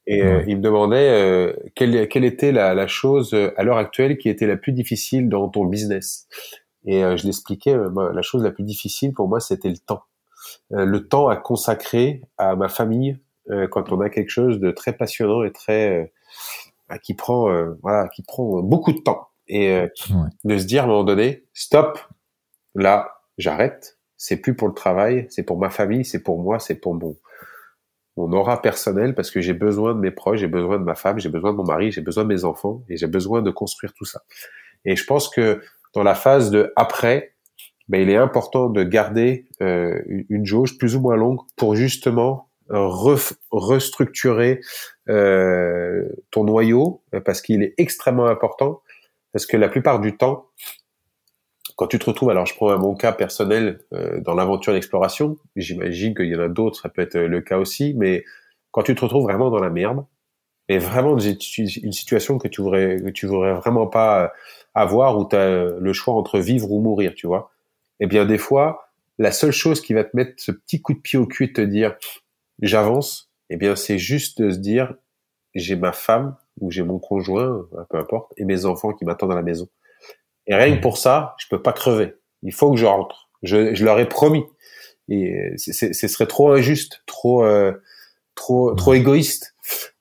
Et euh, il me demandait euh, quelle, quelle, était la, la chose à l'heure actuelle qui était la plus difficile dans ton business. Et je l'expliquais, la chose la plus difficile pour moi, c'était le temps. le temps à consacrer à ma famille quand on a quelque chose de très passionnant et très qui prend voilà qui prend beaucoup de temps et de se dire à un moment donné stop là, j'arrête. C'est plus pour le travail, c'est pour ma famille, c'est pour moi, c'est pour mon, mon aura personnel parce que j'ai besoin de mes proches, j'ai besoin de ma femme, j'ai besoin de mon mari, j'ai besoin de mes enfants et j'ai besoin de construire tout ça. Et je pense que dans la phase de après, ben, il est important de garder euh, une jauge plus ou moins longue pour justement restructurer euh, ton noyau parce qu'il est extrêmement important parce que la plupart du temps, quand tu te retrouves, alors je prends mon cas personnel euh, dans l'aventure d'exploration, j'imagine qu'il y en a d'autres, ça peut être le cas aussi, mais quand tu te retrouves vraiment dans la merde, et vraiment une situation que tu voudrais, que tu voudrais vraiment pas avoir, où tu as le choix entre vivre ou mourir, tu vois, eh bien des fois, la seule chose qui va te mettre ce petit coup de pied au cul et te dire j'avance, eh bien c'est juste de se dire j'ai ma femme ou j'ai mon conjoint, peu importe, et mes enfants qui m'attendent à la maison. Et rien que pour ça, je peux pas crever. Il faut que je rentre. Je, je leur ai promis. Et ce serait trop injuste, trop, euh, trop, trop égoïste.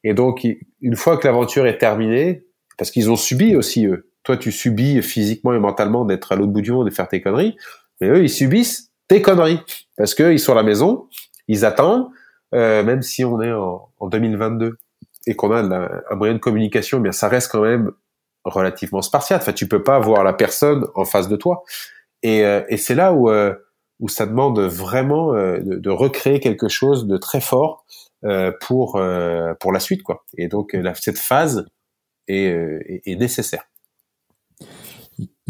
Et donc, une fois que l'aventure est terminée, parce qu'ils ont subi aussi eux. Toi, tu subis physiquement et mentalement d'être à l'autre bout du monde et faire tes conneries, mais eux, ils subissent tes conneries parce qu'ils sont à la maison, ils attendent, euh, même si on est en, en 2022 et qu'on a un moyen de communication, eh bien ça reste quand même relativement spartiate. Enfin, tu peux pas voir la personne en face de toi. Et, euh, et c'est là où euh, où ça demande vraiment euh, de, recréer quelque chose de très fort pour pour la suite, quoi. Et donc cette phase est nécessaire.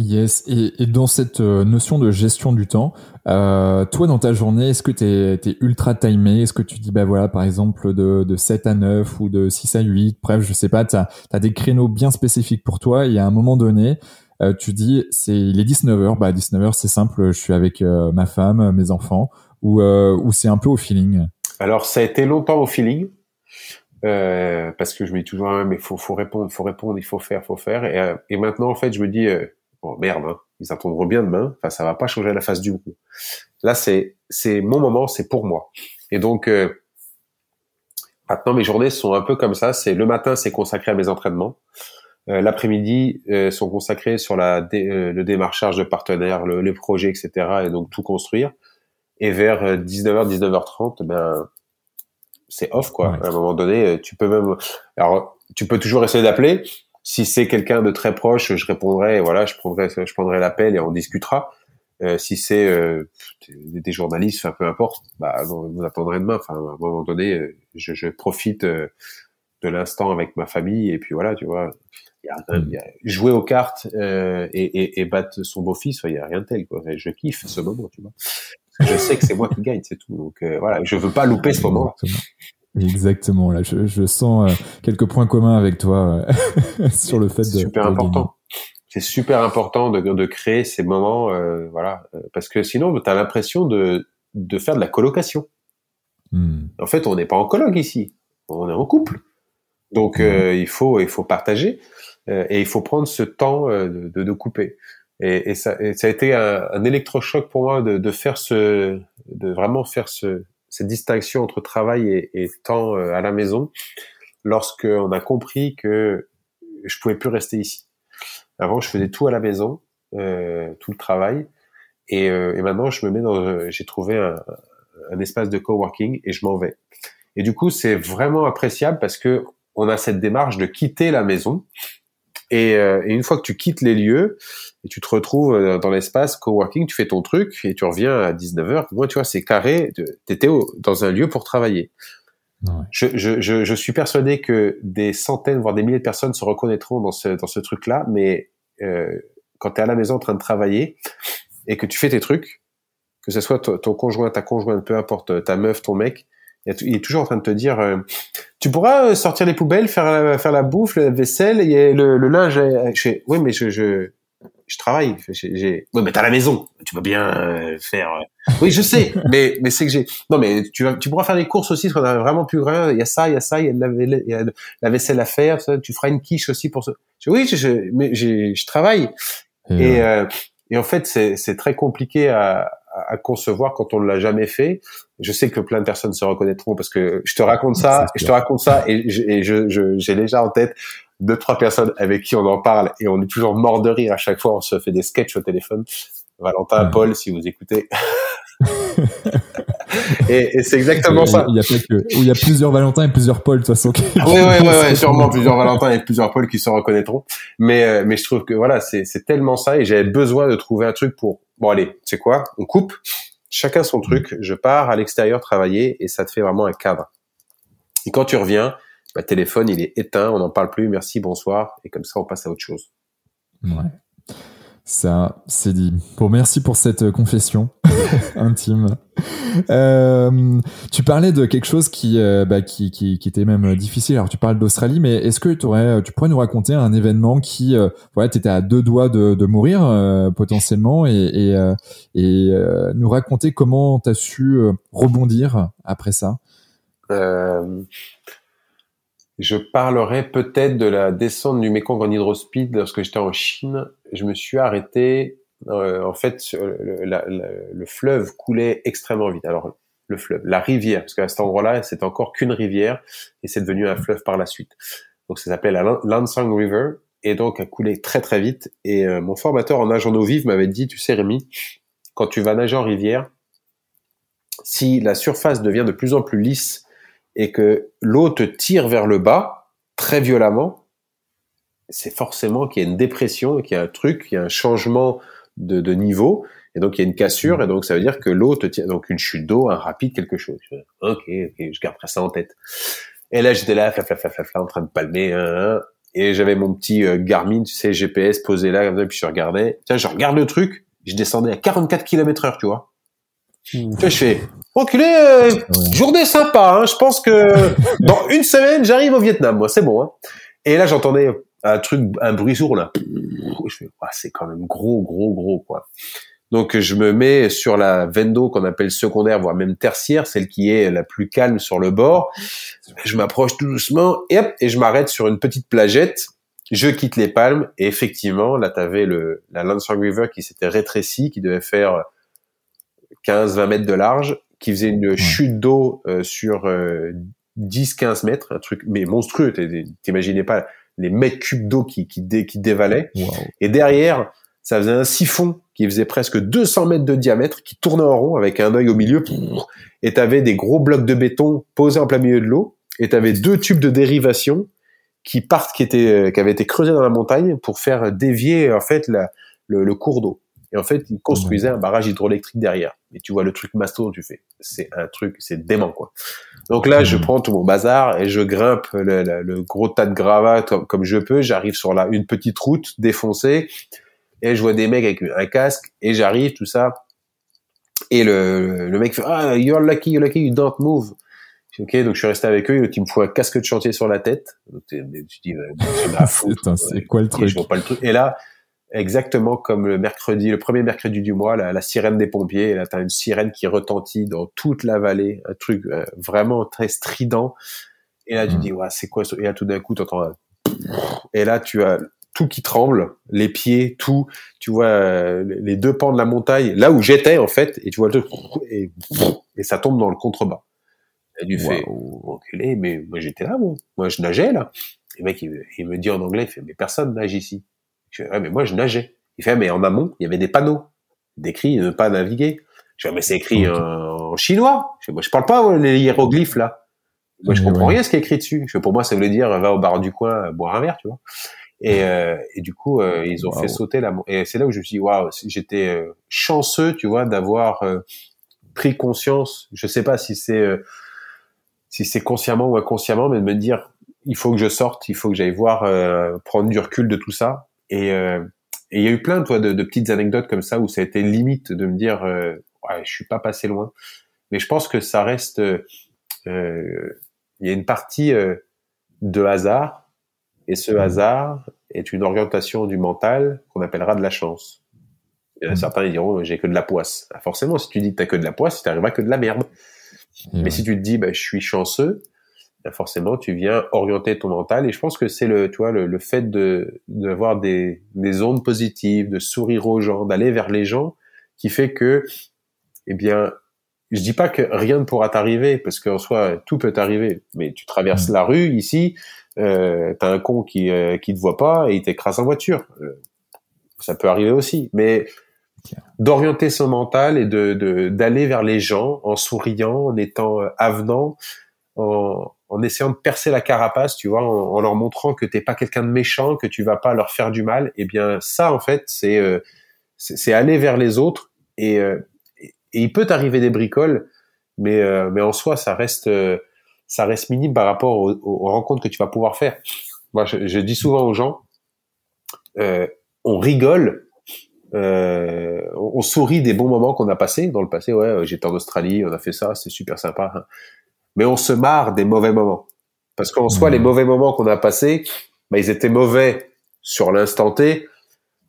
Yes, et, et, dans cette euh, notion de gestion du temps, euh, toi dans ta journée, est-ce que tu es, ultra timé? Est-ce que tu dis, bah voilà, par exemple, de, de 7 à 9 ou de 6 à 8, bref, je sais pas, tu as, des créneaux bien spécifiques pour toi, et à un moment donné, euh, tu dis, c'est il est 19h, bah 19h c'est simple, je suis avec euh, ma femme, mes enfants, ou, euh, ou c'est un peu au feeling? Alors ça a été longtemps au feeling, parce que je me dis toujours, ah, mais faut, faut répondre, faut répondre, il faut faire, faut faire, et, et maintenant en fait je me dis bon merde, hein, ils attendront bien demain. Enfin, ça va pas changer la face du monde. Là, c'est c'est mon moment, c'est pour moi. Et donc euh, maintenant, mes journées sont un peu comme ça. C'est le matin, c'est consacré à mes entraînements. Euh, L'après-midi euh, sont consacrés sur la euh, le démarchage de partenaires, le, les projets, etc. Et donc tout construire. Et vers 19h, 19h30, ben c'est off quoi. À un moment donné, tu peux même, alors tu peux toujours essayer d'appeler, si c'est quelqu'un de très proche, je répondrai, voilà, je prendrai, je prendrai l'appel et on discutera. Euh, si c'est euh, des journalistes, enfin peu importe, bah vous attendrez demain. Enfin, à un moment donné, euh, je, profite de l'instant avec ma famille et puis voilà, tu vois. Jouer aux cartes et, battre son beau-fils, il y a rien de tel. Quoi. Je kiffe ce moment, tu vois. Je sais que c'est moi qui gagne, c'est tout. Donc voilà, je veux pas louper ce moment. Exactement. Là, je, je sens euh, quelques points communs avec toi euh, (laughs) sur le fait de. Super important. C'est super important de, de créer ces moments, euh, voilà, parce que sinon, tu as l'impression de, de faire de la colocation. Hmm. En fait, on n'est pas en coloc ici, on est en couple. Donc, il faut il faut partager et il faut prendre ce temps de, de, couper. Et, et, ça, et, ça, a été un, un électrochoc pour moi de, de faire ce, de vraiment faire ce, cette distinction entre travail et, temps euh, à la maison lorsque on a compris que je pouvais plus rester ici. Avant, je faisais tout à la maison, euh, tout le travail, et, euh, et, maintenant, je me mets dans, euh, j'ai trouvé un, un, espace de coworking et je m'en vais. Et du coup, c'est vraiment appréciable parce que on a cette démarche de quitter la maison. Et, euh, et une fois que tu quittes les lieux, et tu te retrouves euh, dans l'espace coworking, tu fais ton truc et tu reviens à 19h. Moi, tu vois, c'est carré. Tu étais dans un lieu pour travailler. Ouais. Je, je, je, je, suis persuadé que des centaines, voire des milliers de personnes se reconnaîtront dans ce, dans ce truc-là, mais euh, quand tu es à la maison en train de travailler et que tu fais tes trucs, que ce soit ton, conjoint, ta conjointe, peu importe, ta meuf, ton mec, il est toujours en train de te dire euh, tu pourras sortir les poubelles, faire la, faire la bouffe, la vaisselle, et le, le linge. Je oui, mais je, je, je travaille. J'ai, ouais, mais t'as la maison. Tu vas bien euh, faire. Euh. Oui, je sais. mais mais c'est que j'ai. Non, mais tu vas, tu pourras faire des courses aussi parce qu'on a vraiment plus grand. Il y a ça, il y a ça, il y a, de la, il y a de la vaisselle à faire. Ça. Tu feras une quiche aussi pour ça. Je, oui, je, mais je travaille. Et euh, et en fait, c'est c'est très compliqué à, à concevoir quand on ne l'a jamais fait. Je sais que plein de personnes se reconnaîtront parce que je te raconte ça, je te raconte ça et, je, je, j'ai déjà en tête deux trois personnes avec qui on en parle et on est toujours mort de rire à chaque fois. On se fait des sketchs au téléphone. Valentin, Paul, si vous écoutez. (laughs) et, et c'est exactement ça. Il y a que, il y a plusieurs Valentin et plusieurs Paul de toute façon. oui, oui, oui, sûrement plusieurs (laughs) Valentin et plusieurs Paul qui se reconnaîtront. Mais, euh, mais je trouve que voilà, c'est, c'est tellement ça et j'avais besoin de trouver un truc pour. Bon allez, c'est quoi? On coupe chacun son truc. Je pars à l'extérieur travailler et ça te fait vraiment un cadre. Et quand tu reviens, bah, téléphone il est éteint, on n'en parle plus, merci, bonsoir, et comme ça on passe à autre chose. Ouais. Ça, c'est dit. Bon, merci pour cette euh, confession (laughs) intime. Euh, tu parlais de quelque chose qui, euh, bah, qui, qui, qui, était même difficile. Alors, tu parles d'Australie, mais est-ce que aurais, tu pourrais nous raconter un événement qui, euh, voilà, tu étais à deux doigts de, de mourir euh, potentiellement et, et, et nous raconter comment tu as su rebondir après ça? Je parlerai peut-être de la descente du Mekong en hydrospeed lorsque j'étais en Chine. Je me suis arrêté. Euh, en fait, le, le, fleuve coulait extrêmement vite. Alors, le fleuve, la rivière, parce qu'à cet endroit-là, c'était encore qu'une rivière et c'est devenu un fleuve par la suite. Donc, ça s'appelle la Lansang River et donc a coulé très très vite. Et euh, mon formateur en nage en eau vive m'avait dit, tu sais Rémi, quand tu vas nager en rivière, si la surface devient de plus en plus lisse et que l'eau te tire vers le bas très violemment, c'est forcément qu'il y a une dépression, qu'il y a un truc, qu'il y a un changement de, de, niveau, et donc il y a une cassure, et donc ça veut dire que l'eau te tire, donc une chute d'eau, un rapide, quelque chose. Ok, ok, je garderai ça en tête. Et là j'étais là, en train de palmer, hein, hein, et j'avais mon petit euh, Garmin, tu sais, GPS posé là, et puis je regardais. Tiens, je regarde le truc, je descendais à 44 km heure, tu vois. Tu je fais, Reculé, euh, journée sympa. Hein. Je pense que dans une semaine, j'arrive au Vietnam. Moi, c'est bon. Hein. Et là, j'entendais un truc, un bruit sourd là. Je fais, ah, c'est quand même gros, gros, gros quoi. Donc, je me mets sur la d'eau qu'on appelle secondaire, voire même tertiaire, celle qui est la plus calme sur le bord. Je m'approche tout doucement et hop, et je m'arrête sur une petite plagette. Je quitte les palmes et effectivement, là, t'avais le la Lansing River qui s'était rétrécie, qui devait faire 15-20 mètres de large qui faisait une chute d'eau euh, sur 10-15 euh, mètres, un truc mais monstrueux. T'imaginais pas les mètres cubes d'eau qui, qui, qui dévalaient. Et derrière, ça faisait un siphon qui faisait presque 200 mètres de diamètre, qui tournait en rond avec un œil au milieu. Et t'avais des gros blocs de béton posés en plein milieu de l'eau. Et t'avais deux tubes de dérivation qui partent, qui étaient, euh, qui avaient été creusés dans la montagne pour faire dévier en fait la, le, le cours d'eau. Et en fait, ils construisaient un barrage hydroélectrique derrière. Et tu vois le truc masto, tu fais, c'est un truc, c'est dément quoi. Donc là, je prends tout mon bazar et je grimpe le, le, gros tas de gravats comme, je peux. J'arrive sur la une petite route défoncée et je vois des mecs avec un casque et j'arrive tout ça. Et le, le mec fait ah you're lucky, you're lucky, you don't move. Ok, donc je suis resté avec eux. Il me faut un casque de chantier sur la tête. Donc, tu dis, c'est quoi le truc Je vois pas le truc. Et là, exactement comme le mercredi, le premier mercredi du mois, la, sirène des pompiers. Et là, t'as une sirène qui retentit dans toute la vallée, un truc euh, vraiment très strident. Et là, tu mmh. dis, ouais, c'est quoi Et là, tout d'un coup, t'entends et là, tu as tout qui tremble, les pieds, tout. Tu vois euh, les deux pans de la montagne, là où j'étais en fait, et tu vois le et, et ça tombe dans le contrebas. Et tu fais, reculer, mais moi j'étais là, moi. Moi je nageais là. Et le mec, il, il me dit en anglais, il fait, mais personne nage ici. Je fais, mais moi, je nageais. Il fait, mais en amont, il y avait des panneaux décrits ne pas naviguer. Je fais, mais c'est écrit en, chinois. Je fais, moi, je parle pas les hiéroglyphes, là. Moi, je comprends rien ce qui est écrit dessus. Je fais, pour moi, ça voulait dire, va au bar du coin, boire un verre, tu vois. Et, euh, et du coup, euh, ils ont fait sauter la. Et c'est là où je me suis dit, waouh, j'étais euh, chanceux, tu vois, d'avoir pris conscience. Je sais pas si c'est si c'est consciemment ou inconsciemment, mais de me dire, il faut que je sorte, il faut que j'aille voir, prendre du recul de tout ça. Et euh, il y a eu plein toi, de, de, petites anecdotes comme ça où ça a été limite de me dire euh, ouais, je suis pas passé loin. Mais je pense que ça reste euh, il y a une partie de hasard et ce mmh. hasard est une orientation du mental qu'on appellera de la chance. Il y en a certains qui diront j'ai que de la poisse. Ah, forcément, si tu dis que t'as que de la poisse, il t'arrivera que de la merde. Mais si tu te dis bah, je suis chanceux, forcément tu viens orienter ton mental. Et je pense que c'est le tu vois le, le fait de d'avoir des des ondes positives de sourire aux gens d'aller vers les gens qui fait que eh bien je dis pas que rien ne pourra t'arriver parce qu'en soi tout peut t'arriver. Mais tu traverses mmh. la rue ici euh, t'as un con qui euh, qui te voit pas et il t'écrase en voiture. Euh, ça peut arriver aussi. Mais d'orienter son mental et de d'aller vers les gens en souriant en étant euh, avenant en, en essayant de percer la carapace, tu vois, en, leur montrant que t'es pas quelqu'un de méchant, que tu vas pas leur faire du mal. Eh bien, ça, en fait, c'est euh, c'est aller vers les autres et, euh, et il peut t'arriver des bricoles, mais mais en soi, ça reste ça reste minime par rapport aux, rencontres que tu vas pouvoir faire. Moi, je, dis souvent aux gens, on rigole euh, on sourit des bons moments qu'on a passés dans le passé. Ouais, j'étais en Australie, on a fait ça, c'est super sympa. Mais on se marre des mauvais moments. Parce qu'en soi, les mmh. mauvais moments qu'on a passés, bah, ils étaient mauvais sur l'instant T.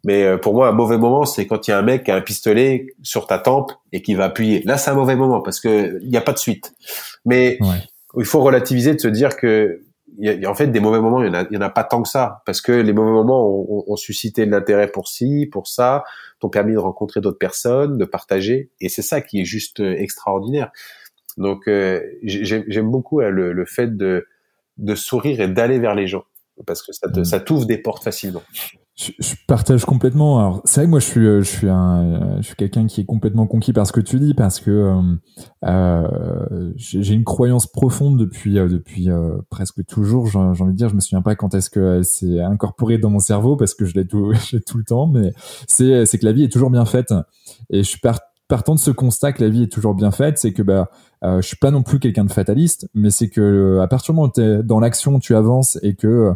Mais euh, pour moi, un mauvais moment, c'est quand il y a un mec qui a un pistolet sur ta tempe et qui va appuyer. Là, c'est un mauvais moment parce que il n'y a pas de suite. Mais il faut relativiser de se dire que il y, a, en fait des mauvais moments, il y en a, il y en a pas tant que ça, parce que les mauvais moments ont, ont, suscité de l'intérêt pour ci, pour ça, t'ont permis de rencontrer d'autres personnes, de partager, et c'est ça qui est juste euh, extraordinaire. Donc euh, j'aime beaucoup euh, le, fait de, sourire et d'aller vers les gens, parce que ça, t'ouvre des portes facilement. Je, partage complètement. Alors c'est vrai que moi je suis euh, je suis un je suis quelqu'un qui est complètement conquis par ce que tu dis parce que euh, euh j'ai une croyance profonde depuis euh, depuis presque toujours. J'ai envie de dire, je me souviens pas quand est-ce que elle s'est incorporée dans mon cerveau parce que (laughs) je l'ai tout le temps, mais c'est c'est que la vie est toujours bien faite et je suis partant de ce constat que la vie est toujours bien faite, c'est que bah euh, je suis pas non plus quelqu'un de fataliste, mais c'est que à partir du moment où tu dans l'action, tu avances et que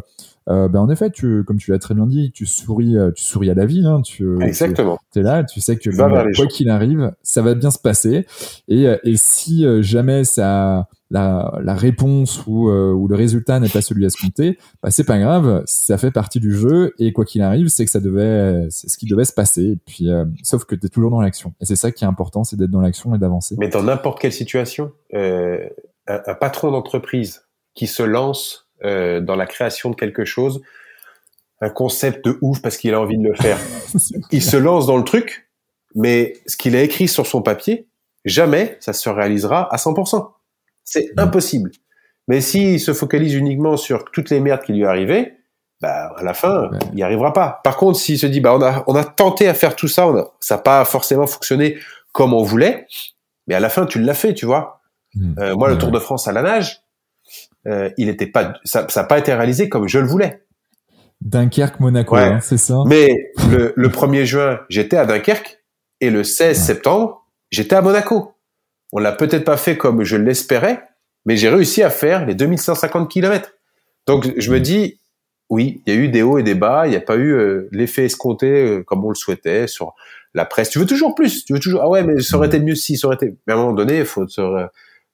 euh, ben en effet, tu, comme tu l'as très bien dit, tu souris, euh, tu souris à la vie. Hein, tu, Exactement. Tu es là, tu sais que quoi qu'il arrive, ça va bien se passer. Et, euh, et si euh, jamais ça, la, la réponse ou, ou le résultat n'est pas celui à se compter, bah, c'est pas grave, ça fait partie du jeu. Et quoi qu'il arrive, c'est que ça devait, c'est ce qui devait se passer. Et puis, sauf que tu es toujours dans l'action. Et c'est ça qui est important, c'est d'être dans l'action et d'avancer. Mais dans n'importe quelle situation, un, un patron d'entreprise qui se lance euh, dans la création de quelque chose, un concept de ouf parce qu'il a envie de le faire. (laughs) il se lance dans le truc, mais ce qu'il a écrit sur son papier, jamais ça se réalisera à 100%. C'est mm. impossible. Mais s'il se focalise uniquement sur toutes les merdes qui lui arrivaient, bah, à la fin, il n'y arrivera pas. Par contre, s'il se dit, bah, on a, on a tenté à faire tout ça, ça n'a pas forcément fonctionné comme on voulait, mais à la fin, tu l'as fait, tu vois. Mm. Euh, moi, le Tour de France à la nage, euh, il était pas, ça n'a pas été réalisé comme je le voulais. Dunkerque, Monaco, hein, c'est ça? Mais le, le 1er juin, j'étais à Dunkerque et le 16 septembre, j'étais à Monaco. On l'a peut-être pas fait comme je l'espérais, mais j'ai réussi à faire les 2150 km. Donc je me dis, oui, il y a eu des hauts et des bas, il n'y a pas eu euh, l'effet escompté euh, comme on le souhaitait sur la presse. Tu veux toujours plus, tu veux toujours, ah ouais, mais ça aurait été mieux si, ça aurait été. Mais à un moment donné, il faut se,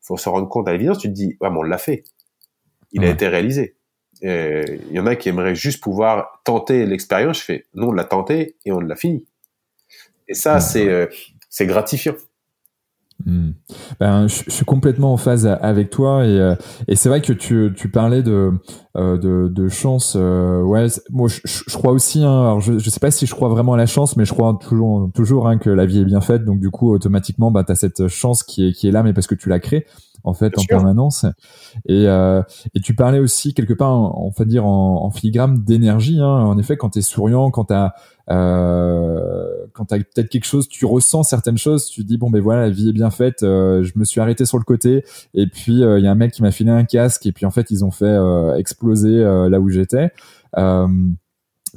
faut se rendre compte à l'évidence, tu te dis, ouais, mais on l'a fait il a été réalisé. Il y en a qui aimeraient juste pouvoir tenter l'expérience. Je fais, non, on l'a tenté et on l'a fini. Et ça, c'est euh, c'est gratifiant. Hmm. Ben, je, suis complètement en phase avec toi et, euh, et c'est vrai que tu, tu parlais de, euh, de, de chance. ouais, moi je, je, crois aussi. Hein, alors je, je sais pas si je crois vraiment à la chance, mais je crois toujours toujours hein, que la vie est bien faite. Donc du coup, automatiquement, bah, tu as cette chance qui est, qui est là, mais parce que tu l'as créée en fait en permanence. Et, euh, et tu parlais aussi quelque part, on va dire en, en filigrane d'énergie. Hein. En effet, quand tu es souriant, quand tu as euh, quand t'as peut-être quelque chose, tu ressens certaines choses, tu dis bon ben voilà la vie est bien faite, euh, je me suis arrêté sur le côté et puis euh, il y a un mec qui m'a filé un casque et puis en fait ils ont fait exploser là où j'étais.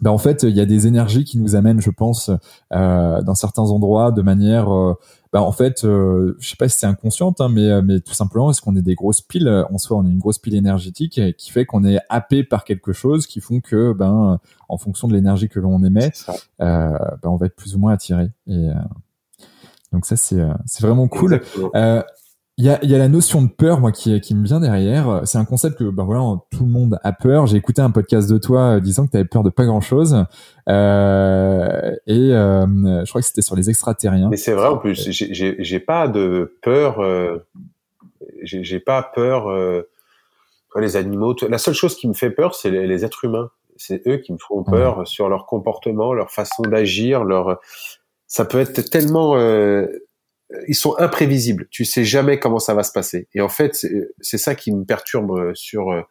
Ben en fait, il y a des énergies qui nous amènent, je pense, dans certains endroits de manière bah en fait, euh, je sais pas si c'est inconsciente, hein, mais, euh, mais tout simplement, est-ce qu'on est des grosses piles? En soi, on est une grosse pile énergétique qui fait qu'on est happé par quelque chose, qui font que, ben, en fonction de l'énergie que l'on émet, euh, ben, on va être plus ou moins attiré. Et euh, donc ça, c'est c'est vraiment cool. Il y a, y a, la notion de peur, moi, qui, qui me vient derrière. C'est un concept que, ben voilà, tout le monde a peur. J'ai écouté un podcast de toi euh, disant que tu avais peur de pas grand-chose. Euh, et euh, je crois que c'était sur les extraterriens. Mais c'est vrai en plus. J'ai pas de peur. Euh, J'ai pas peur. Euh, les animaux. La seule chose qui me fait peur, c'est les, les, êtres humains. C'est eux qui me font peur sur leur comportement, leur façon d'agir, leur. Ça peut être tellement ils sont imprévisibles. Tu sais jamais comment ça va se passer. Et en fait, c'est ça qui me perturbe euh, sur euh,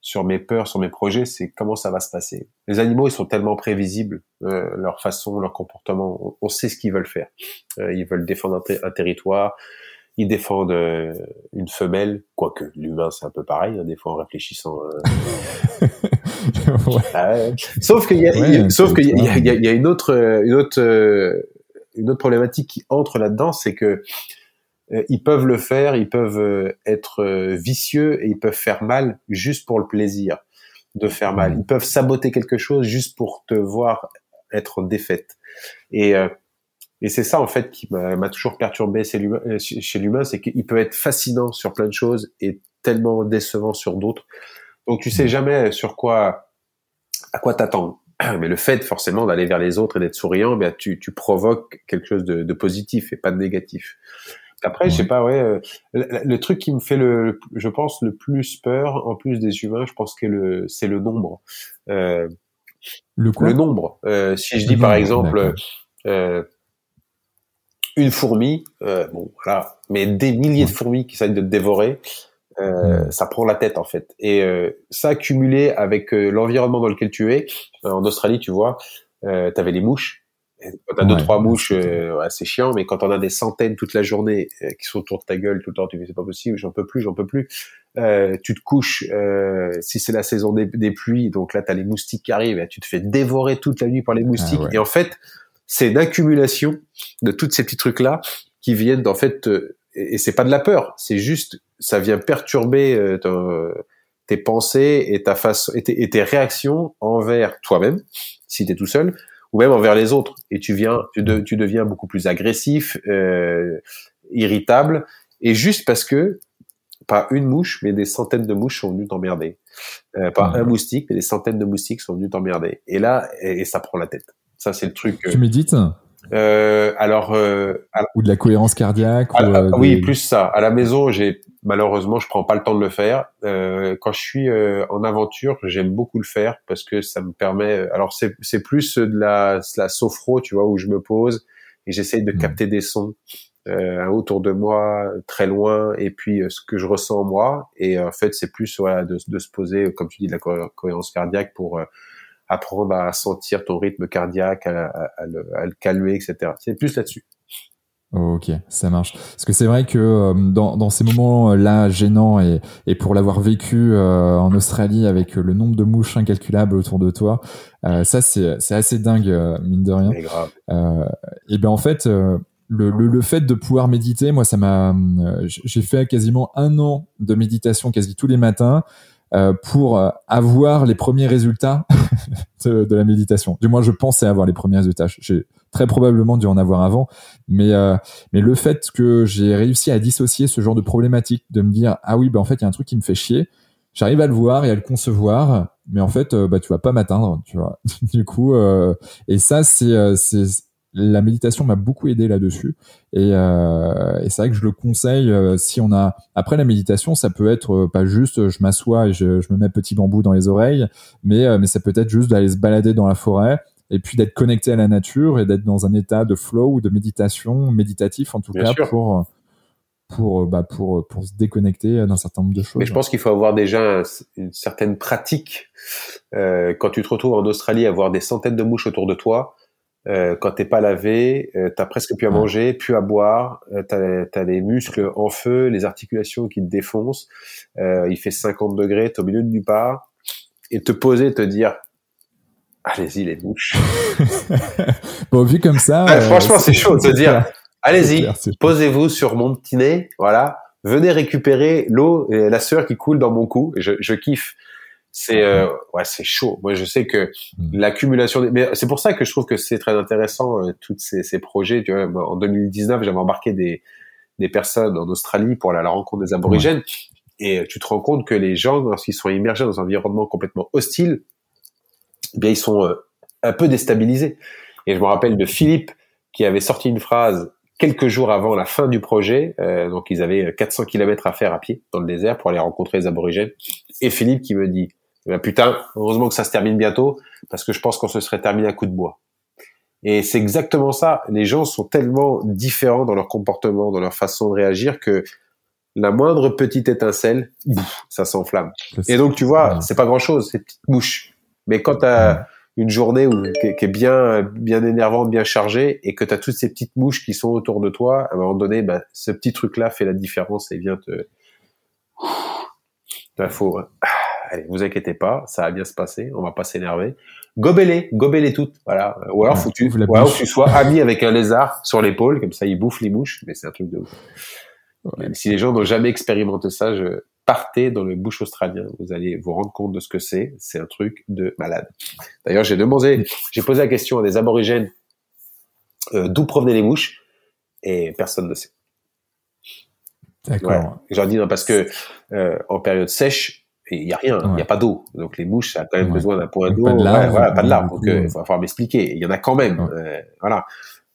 sur mes peurs, sur mes projets, c'est comment ça va se passer. Les animaux, ils sont tellement prévisibles, euh, leur façon, leur comportement. On, sait ce qu'ils veulent faire. ils veulent défendre un, territoire. Ils défendent une femelle, quoique l'humain c'est un peu pareil, hein, des fois en réfléchissant. (laughs) Ah sauf qu'il y a, sauf qu'il y, y, y a, une autre, une autre une autre problématique qui entre là-dedans, c'est que euh, ils peuvent le faire, ils peuvent euh, être vicieux et ils peuvent faire mal juste pour le plaisir de faire mal. Ils peuvent saboter quelque chose juste pour te voir être défaite. Et et c'est ça en fait qui m'a toujours perturbé chez l'humain, c'est qu'il peut être fascinant sur plein de choses et tellement décevant sur d'autres. Donc tu sais jamais sur quoi, à quoi t'attendre. (clears throat) Mais le fait forcément d'aller vers les autres et d'être souriant, bien tu, tu provoques quelque chose de, de, positif et pas de négatif. Après, je sais pas, ouais, euh, le, truc qui me fait le, je pense, le plus peur, en plus des humains, je pense que le, c'est le nombre. Euh, le quoi? Le nombre. Euh, si je dis par exemple, euh, une fourmi, euh, bon voilà, mais des milliers de fourmis qui essayent de te dévorer, euh, ça prend la tête en fait. Et euh, ça accumulé avec euh, l'environnement dans lequel tu es, en Australie, tu vois, euh, t'avais les mouches. quand t'as deux trois mouches, ouais, c'est chiant, mais quand on a des centaines toute la journée qui sont autour de ta gueule tout le temps, tu dis c'est pas possible, j'en peux plus, j'en peux plus. tu te couches, si c'est la saison des, des, pluies, donc là t'as les moustiques qui arrivent, et tu te fais dévorer toute la nuit par les moustiques. Ah et en fait, c'est une accumulation de tous ces petits trucs là qui viennent en fait, et c'est pas de la peur, c'est juste ça vient perturber euh, tes pensées et ta face et tes, réactions envers toi-même si tu es tout seul ou même envers les autres. Et tu viens tu, tu deviens beaucoup plus agressif euh, irritable et juste parce que pas une mouche mais des centaines de mouches sont venues t'emmerder. Euh, pas un moustique mais des centaines de moustiques sont venus t'emmerder. Et là et, ça prend la tête. Ça c'est le truc tu médites? Euh, alors, euh, ou de la cohérence cardiaque. ou, euh, oui, plus ça. À la maison, j'ai malheureusement, je prends pas le temps de le faire. Euh, quand je suis euh, en aventure, j'aime beaucoup le faire parce que ça me permet. Alors, c'est c'est plus de la, la sophro, tu vois, où je me pose et j'essaye de mmh. capter des sons autour de moi, très loin, et puis ce que je ressens en moi. Et en fait, c'est plus voilà de, de, se poser, comme tu dis, de la cohérence cardiaque pour apprendre à sentir ton rythme cardiaque, à, le, calmer, etc. C'est plus là-dessus. Ok, ça marche. Parce que c'est vrai que euh, dans, dans ces moments-là gênants et, et pour l'avoir vécu euh, en Australie avec le nombre de mouches incalculables autour de toi, euh, ça c'est c'est assez dingue mine de rien. grave. et ben en fait le, le, le, fait de pouvoir méditer, moi ça m'a j'ai fait quasiment un an de méditation quasi tous les matins. Euh, pour euh, avoir les premiers résultats (laughs) de, de, la méditation. Du moins, je pensais avoir les premiers résultats. J'ai très probablement dû en avoir avant, mais euh, mais le fait que j'ai réussi à dissocier ce genre de problématique, de me dire ah oui, bah en fait il y a un truc qui me fait chier. J'arrive à le voir et à le concevoir, mais en fait, bah tu vas pas m'atteindre, tu vois. (laughs) du coup, et ça c'est c'est la méditation m'a beaucoup aidé là-dessus et, euh, et c'est vrai que je le conseille euh, si on a après la méditation ça peut être euh, pas juste je m'assois et je, je, me mets petit bambou dans les oreilles mais mais ça peut être juste d'aller se balader dans la forêt et puis d'être connecté à la nature et d'être dans un état de flow ou de méditation méditatif en tout cas pour pour bah pour pour se déconnecter d'un certain nombre de choses. Mais je pense qu'il faut avoir déjà une certaine pratique quand tu te retrouves en Australie, avoir des centaines de mouches autour de toi euh, quand t'es pas lavé, euh, t'as presque plus à manger, plus à boire, euh, t'as as les muscles en feu, les articulations qui te défoncent. Euh, il fait 50 degrés, t'es au milieu de nulle part, et te poser, te dire, allez-y les mouches. (laughs) bon, vu comme ça, franchement, c'est chaud de se dire, allez-y, posez-vous sur mon petit nez, voilà, venez récupérer l'eau et la sueur qui coule dans mon cou. Je, je kiffe c'est euh, ouais c'est chaud. Moi je sais que mm. l'accumulation des... mais c'est pour ça que je trouve que c'est très intéressant euh, tous ces, ces, projets. Tu vois en 2019 j'avais embarqué des des personnes en Australie pour aller à la rencontre des aborigènes. Et tu te rends compte que les gens lorsqu'ils sont immergés dans un environnement complètement hostile eh bien ils sont euh, un peu déstabilisés. Et je me rappelle de Philippe qui avait sorti une phrase quelques jours avant la fin du projet, euh, donc ils avaient 400 km à faire à pied dans le désert pour aller rencontrer les aborigènes. Et Philippe qui me dit ben, putain, heureusement que ça se termine bientôt, parce que je pense qu'on se serait terminé à coup de bois. Et c'est exactement ça. Les gens sont tellement différents dans leur comportement, dans leur façon de réagir que la moindre petite étincelle, ça s'enflamme. Et donc, tu vois, c'est pas grand chose, c'est petite mouche. Mais quand t'as une journée où, qui, est bien, bien énervante, bien chargée, et que t'as toutes ces petites mouches qui sont autour de toi, à un moment donné, bah, ce petit truc-là fait la différence et vient te, il faut, allez, vous inquiétez pas, ça va bien se passer, on va pas s'énerver. Gobez-les, gobez-les toutes, voilà. Ou alors, faut que tu, ou alors, tu sois ami avec un lézard sur l'épaule, comme ça, il bouffe les mouches, mais c'est un truc de ouf. Si les gens n'ont jamais expérimenté ça, je partez dans le bush australien, vous allez vous rendre compte de ce que c'est. C'est un truc de malade. D'ailleurs, j'ai demandé, j'ai posé la question à des aborigènes euh, d'où provenaient les mouches, et personne ne sait. D'accord. J'en dis non parce que euh, en période sèche, il y a rien, il n'y a pas d'eau. Donc les mouches, ça a quand même besoin d'un point d'eau. Pas de larve. voilà, pas de larve. Donc il va falloir m'expliquer. Il y en a quand même. Euh, voilà.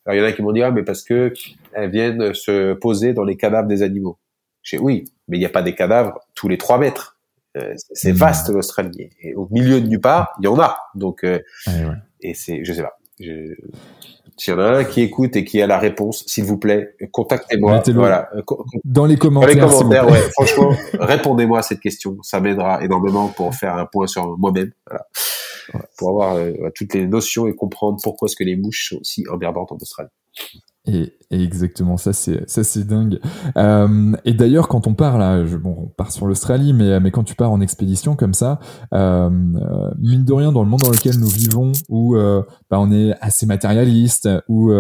Alors il y en a qui m'ont dit ah mais parce que elles viennent se poser dans les cadavres des animaux. J'ai oui, mais il n'y a pas des cadavres tous les trois mètres. Euh, c'est hmm. vaste l'Australie. Et au milieu de nulle part, il y en a. Donc euh, et c'est, je sais pas. Je, s'il y en a un qui écoute et qui a la réponse, s'il vous plaît, contactez-moi. Voilà. Dans les commentaires. Dans les commentaires, ouais. Franchement, répondez-moi à cette question. Ça m'aidera énormément pour faire un point sur moi-même. Voilà. Pour avoir euh, toutes les notions et comprendre pourquoi est-ce que les mouches sont aussi emmerdantes en Australie. Et, exactement, ça c'est ça c'est dingue. Euh, et d'ailleurs, quand on part là, je, bon, on part sur l'Australie, mais mais quand tu pars en expédition comme ça, euh, euh mine de rien, dans le monde dans lequel nous vivons, où euh, bah, on est assez matérialiste, où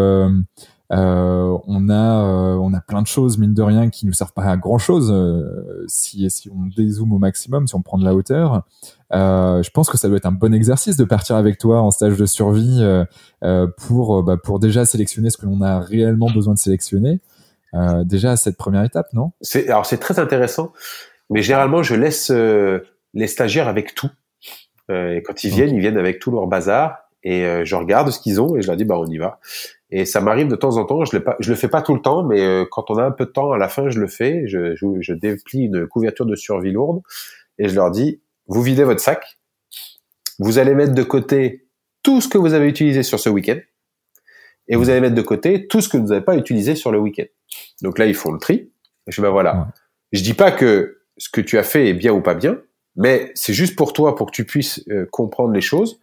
euh, euh, on a euh, on a plein de choses mine de rien qui nous servent pas à grand chose euh, si si on dézoome au maximum si on prend de la hauteur. Je pense que ça doit être un bon exercice de partir avec toi en stage de survie pour bah, pour déjà sélectionner ce que l'on a réellement besoin de sélectionner. Déjà à cette première étape non? C'est alors c'est très intéressant mais généralement je laisse les stagiaires avec tout. Et quand ils viennent ils viennent avec tout leur bazar et je regarde ce qu'ils ont et je leur dis bah on y va et ça m'arrive de temps en temps, je, pas, je le fais pas tout le temps, mais euh, quand on a un peu de temps, à la fin, je le fais. Je, je, je, déplie une couverture de survie lourde et je leur dis, vous videz votre sac, vous allez mettre de côté tout ce que vous avez utilisé sur ce week-end et vous allez mettre de côté tout ce que vous n'avez pas utilisé sur le week-end. Donc là, ils font le tri. je dis, ben voilà. Je dis pas que ce que tu as fait est bien ou pas bien, mais c'est juste pour toi, pour que tu puisses euh, comprendre les choses.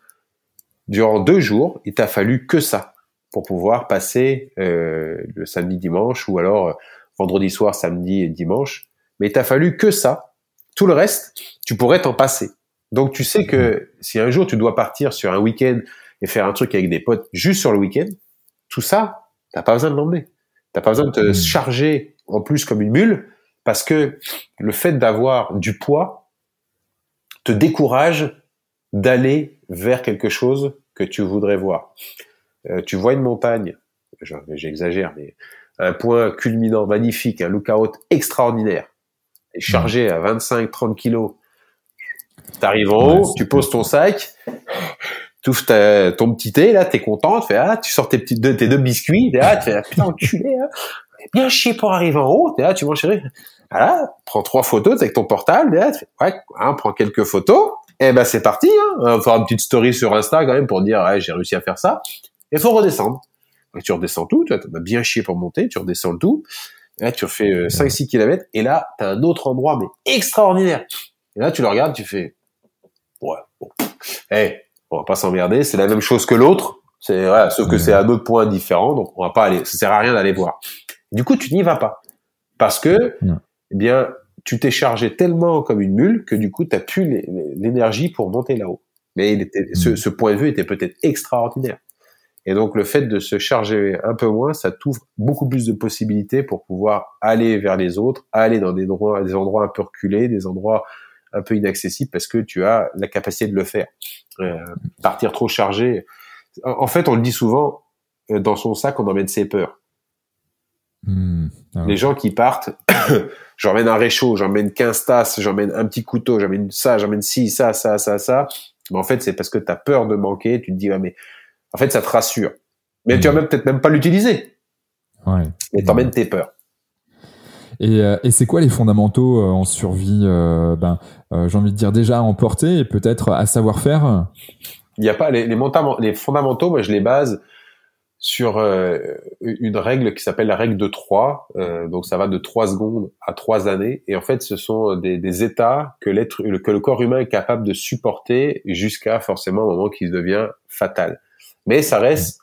Durant deux jours, il t'a fallu que ça pour pouvoir passer euh, le samedi dimanche ou alors euh, vendredi soir, samedi et dimanche. Mais il t'a fallu que ça. Tout le reste, tu pourrais t'en passer. Donc tu sais que si un jour tu dois partir sur un week-end et faire un truc avec des potes juste sur le week-end, tout ça, t'as pas besoin de l'emmener. T'as pas besoin de te mmh. charger en plus comme une mule parce que le fait d'avoir du poids te décourage d'aller vers quelque chose que tu voudrais voir. Euh, tu vois une montagne, j'exagère, mais un point culminant magnifique, un lookout extraordinaire, et chargé à 25-30 kilos. T'arrives en haut, tu poses ton sac, tu ouvres ton petit thé, là, t'es content, tu fais, ah, tu sors tes petits deux, tes deux biscuits, là, tu fais, ah, putain, enculé, hein. bien chier pour arriver en haut, là, tu manges. Voilà, prends trois photos avec ton portable, là, tu fais, ouais, hein, prends quelques photos, et ben c'est parti, hein. On va faire une petite story sur Insta quand même pour dire, ouais, j'ai réussi à faire ça. Il faut redescendre. tu redescends tout, tu as bien chié pour monter, tu redescends le tout. là, tu refais 5-6 euh, km, et là, tu as un autre endroit, mais extraordinaire. Et là, tu le regardes, tu fais, ouais, bon, hey, on va pas s'emmerder, c'est la même chose que l'autre, c'est voilà, sauf que c'est un autre point différent, donc on va pas aller, ça sert à rien d'aller voir. Du coup, tu n'y vas pas. Parce que, eh bien, tu t'es chargé tellement comme une mule que du coup, tu n'as plus l'énergie pour monter là-haut. Mais il était, ce, ce point de vue était peut-être extraordinaire. Et donc le fait de se charger un peu moins, ça t'ouvre beaucoup plus de possibilités pour pouvoir aller vers les autres, aller dans des endroits, des endroits un peu reculés, des endroits un peu inaccessibles parce que tu as la capacité de le faire. Euh, partir trop chargé. En fait, on le dit souvent, euh, dans son sac, on emmène ses peurs. Hmm. Ah les gens qui partent, (coughs) j'emmène un réchaud, j'emmène 15 tasses, j'emmène un petit couteau, j'emmène ça, j'emmène ci, ça, ça, ça, ça. Mais en fait, c'est parce que tu as peur de manquer. Tu te dis, ah, mais en fait, ça te rassure. Mais tu vas même peut-être même pas l'utiliser. Ouais. Mais t'emmènes tes peurs. Et, euh, et c'est quoi les fondamentaux euh, en survie euh, Ben, j'ai envie de dire déjà à emporter et peut-être à savoir faire? Il n'y a pas les, les, les fondamentaux. Moi, je les base sur une règle qui s'appelle la règle de 3. donc, ça va de 3 secondes à 3 années. Et en fait, ce sont des, des états que l'être, que le corps humain est capable de supporter jusqu'à forcément au moment qu'il devient fatal mais ça reste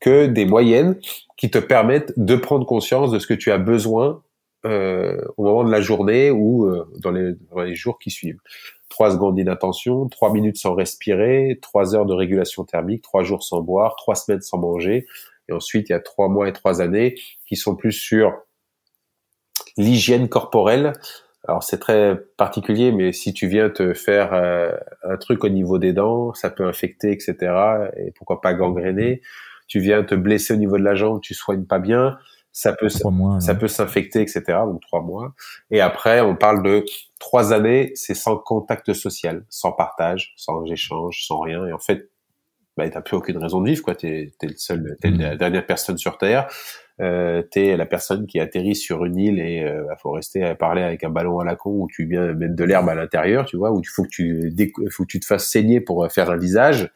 que des moyennes qui te permettent de prendre conscience de ce que tu as besoin euh, au moment de la journée ou euh, dans, les, jours qui suivent. Trois secondes d'inattention, trois minutes sans respirer, trois heures de régulation thermique, trois jours sans boire, trois semaines sans manger. Et ensuite, il y a trois mois et trois années qui sont plus sur l'hygiène corporelle. Alors c'est très particulier, mais si tu viens te faire euh, un truc au niveau des dents, ça peut infecter, etc. Et pourquoi pas gangréner. Tu viens te blesser au niveau de la jambe, tu soignes pas bien, ça peut ça peut s'infecter, etc. Donc trois mois. Et après, on parle de trois années, c'est sans contact social, sans partage, sans échange, sans rien. Et en fait, bah, t'as plus aucune raison de vivre, quoi. T'es es le seul, t'es la mmh. dernière personne sur Terre euh, t'es la personne qui atterrit sur une île et euh, bah, faut rester à parler avec un ballon à la con où tu viens mettre de l'herbe à l'intérieur, tu vois, où il faut que tu faut que tu te fasses saigner pour euh, faire un visage.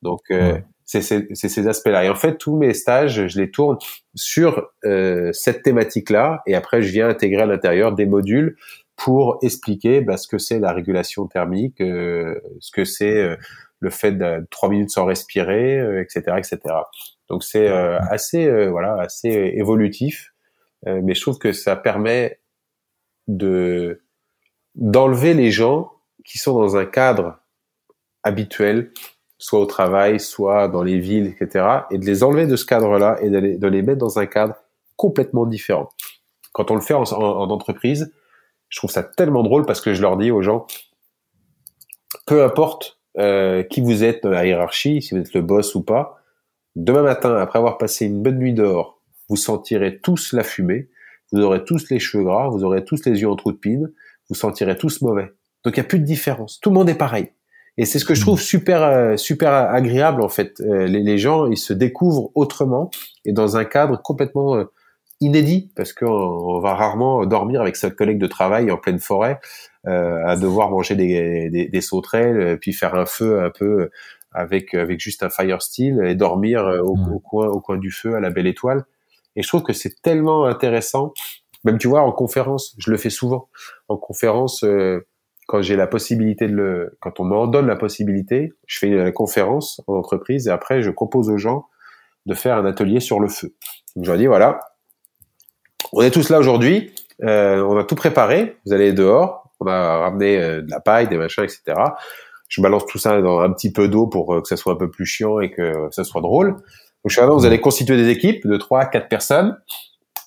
Donc euh, c'est ces aspects-là. Et en fait, tous mes stages, je les tourne sur euh, cette thématique-là, et après, je viens intégrer à l'intérieur des modules pour expliquer bah, ce que c'est la régulation thermique, ce que c'est le fait de trois minutes sans respirer, etc., etc. Donc c'est euh, assez euh, voilà assez évolutif, euh, mais je trouve que ça permet de d'enlever les gens qui sont dans un cadre habituel, soit au travail, soit dans les villes, etc., et de les enlever de ce cadre-là et de les, mettre dans un cadre complètement différent. Quand on le fait en, en, entreprise, je trouve ça tellement drôle parce que je leur dis aux gens, peu importe euh, qui vous êtes dans la hiérarchie, si vous êtes le boss ou pas, Demain matin, après avoir passé une bonne nuit dehors, vous sentirez tous la fumée, vous aurez tous les cheveux gras, vous aurez tous les yeux en trou de pine, vous sentirez tous mauvais. Donc il n'y a plus de différence. Tout le monde est pareil. Et c'est ce que je trouve super euh, super agréable en fait. Euh, les, gens ils se découvrent autrement et dans un cadre complètement euh, inédit parce qu'on va rarement dormir avec sa collègue de travail en pleine forêt à devoir manger des, des, des sauterelles puis faire un feu un peu avec avec juste un fire steel et dormir euh, au, au, coin au coin du feu à la belle étoile. Et je trouve que c'est tellement intéressant. Même tu vois en conférence, je le fais souvent. En conférence, euh, quand j'ai la possibilité de le, quand on m'en donne la possibilité, je fais la conférence en entreprise et après je propose aux gens de faire un atelier sur le feu. Donc je leur dis voilà, on est tous là aujourd'hui, euh, on a tout préparé, vous allez dehors, on a ramené de la paille, des machins, etc je balance tout ça dans un petit peu d'eau pour euh, que ça soit un peu plus chiant et que ça soit drôle. Donc, je suis vous allez constituer des équipes de 3 4 personnes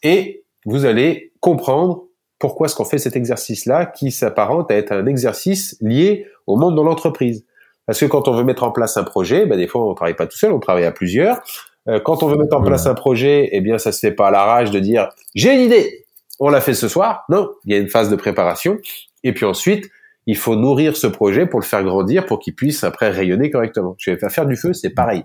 et vous allez comprendre pourquoi est-ce qu'on fait cet exercice-là qui s'apparente à être un exercice lié au monde dans l'entreprise. Parce que quand on veut mettre en place un projet, ben des fois on travaille pas tout seul, on travaille à plusieurs. Euh, quand on veut mettre en place un projet, eh bien ça se fait pas à la rage de dire j'ai une idée, on l'a fait ce soir. Non, il y a une phase de préparation. Et puis ensuite, il faut nourrir ce projet pour le faire grandir, pour qu'il puisse après rayonner correctement. Je vais faire du feu, c'est pareil.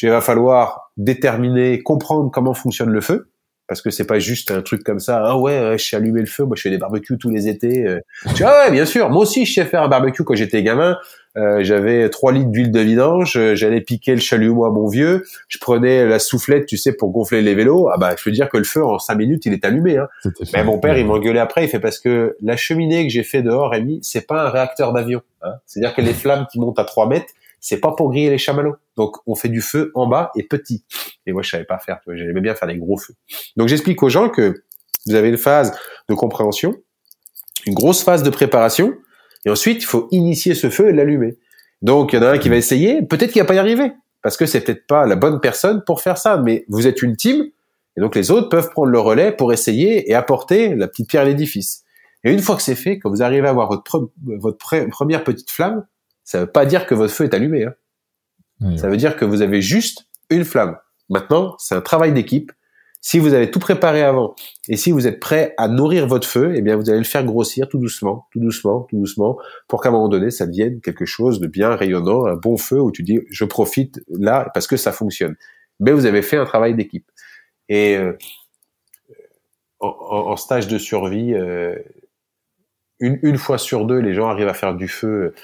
Il va falloir déterminer, comprendre comment fonctionne le feu, parce que c'est pas juste un truc comme ça. Ah ouais, je sais allumer le feu. Moi, je fais des barbecues tous les étés. Euh. Tu vois, ouais, bien sûr. Moi aussi, je sais faire un barbecue quand j'étais gamin. Euh, j'avais trois litres d'huile de vidange, euh, j'allais piquer le chalumeau à mon vieux, je prenais la soufflette, tu sais, pour gonfler les vélos. Ah bah, je veux dire que le feu en cinq minutes, il est allumé. Hein. Mais mon père, il m'engueulait après. Il fait parce que la cheminée que j'ai fait dehors, Rémi, c'est pas un réacteur d'avion. Hein. C'est-à-dire que les flammes qui montent à 3 mètres, c'est pas pour griller les chamallows. Donc, on fait du feu en bas et petit. Et moi, je savais pas faire. J'aimais bien faire des gros feux. Donc, j'explique aux gens que vous avez une phase de compréhension, une grosse phase de préparation, et ensuite, il faut initier ce feu et l'allumer. Donc, il y en a un qui va essayer, peut-être qu'il va pas y arriver, parce que c'est peut-être pas la bonne personne pour faire ça, mais vous êtes une team, et donc les autres peuvent prendre le relais pour essayer et apporter la petite pierre à l'édifice. Et une fois que c'est fait, quand vous arrivez à avoir votre, votre première petite flamme, ça veut pas dire que votre feu est allumé. Hein. ça veut dire que vous avez juste une flamme. Maintenant, c'est un travail d'équipe. Si vous avez tout préparé avant et si vous êtes prêt à nourrir votre feu, eh bien vous allez le faire grossir tout doucement, tout doucement, tout doucement, pour qu'à un moment donné, ça devienne quelque chose de bien rayonnant, un bon feu où tu dis je profite là parce que ça fonctionne. Mais vous avez fait un travail d'équipe. Et euh, en, stage de survie, euh, une, une, fois sur deux, les gens arrivent à faire du feu,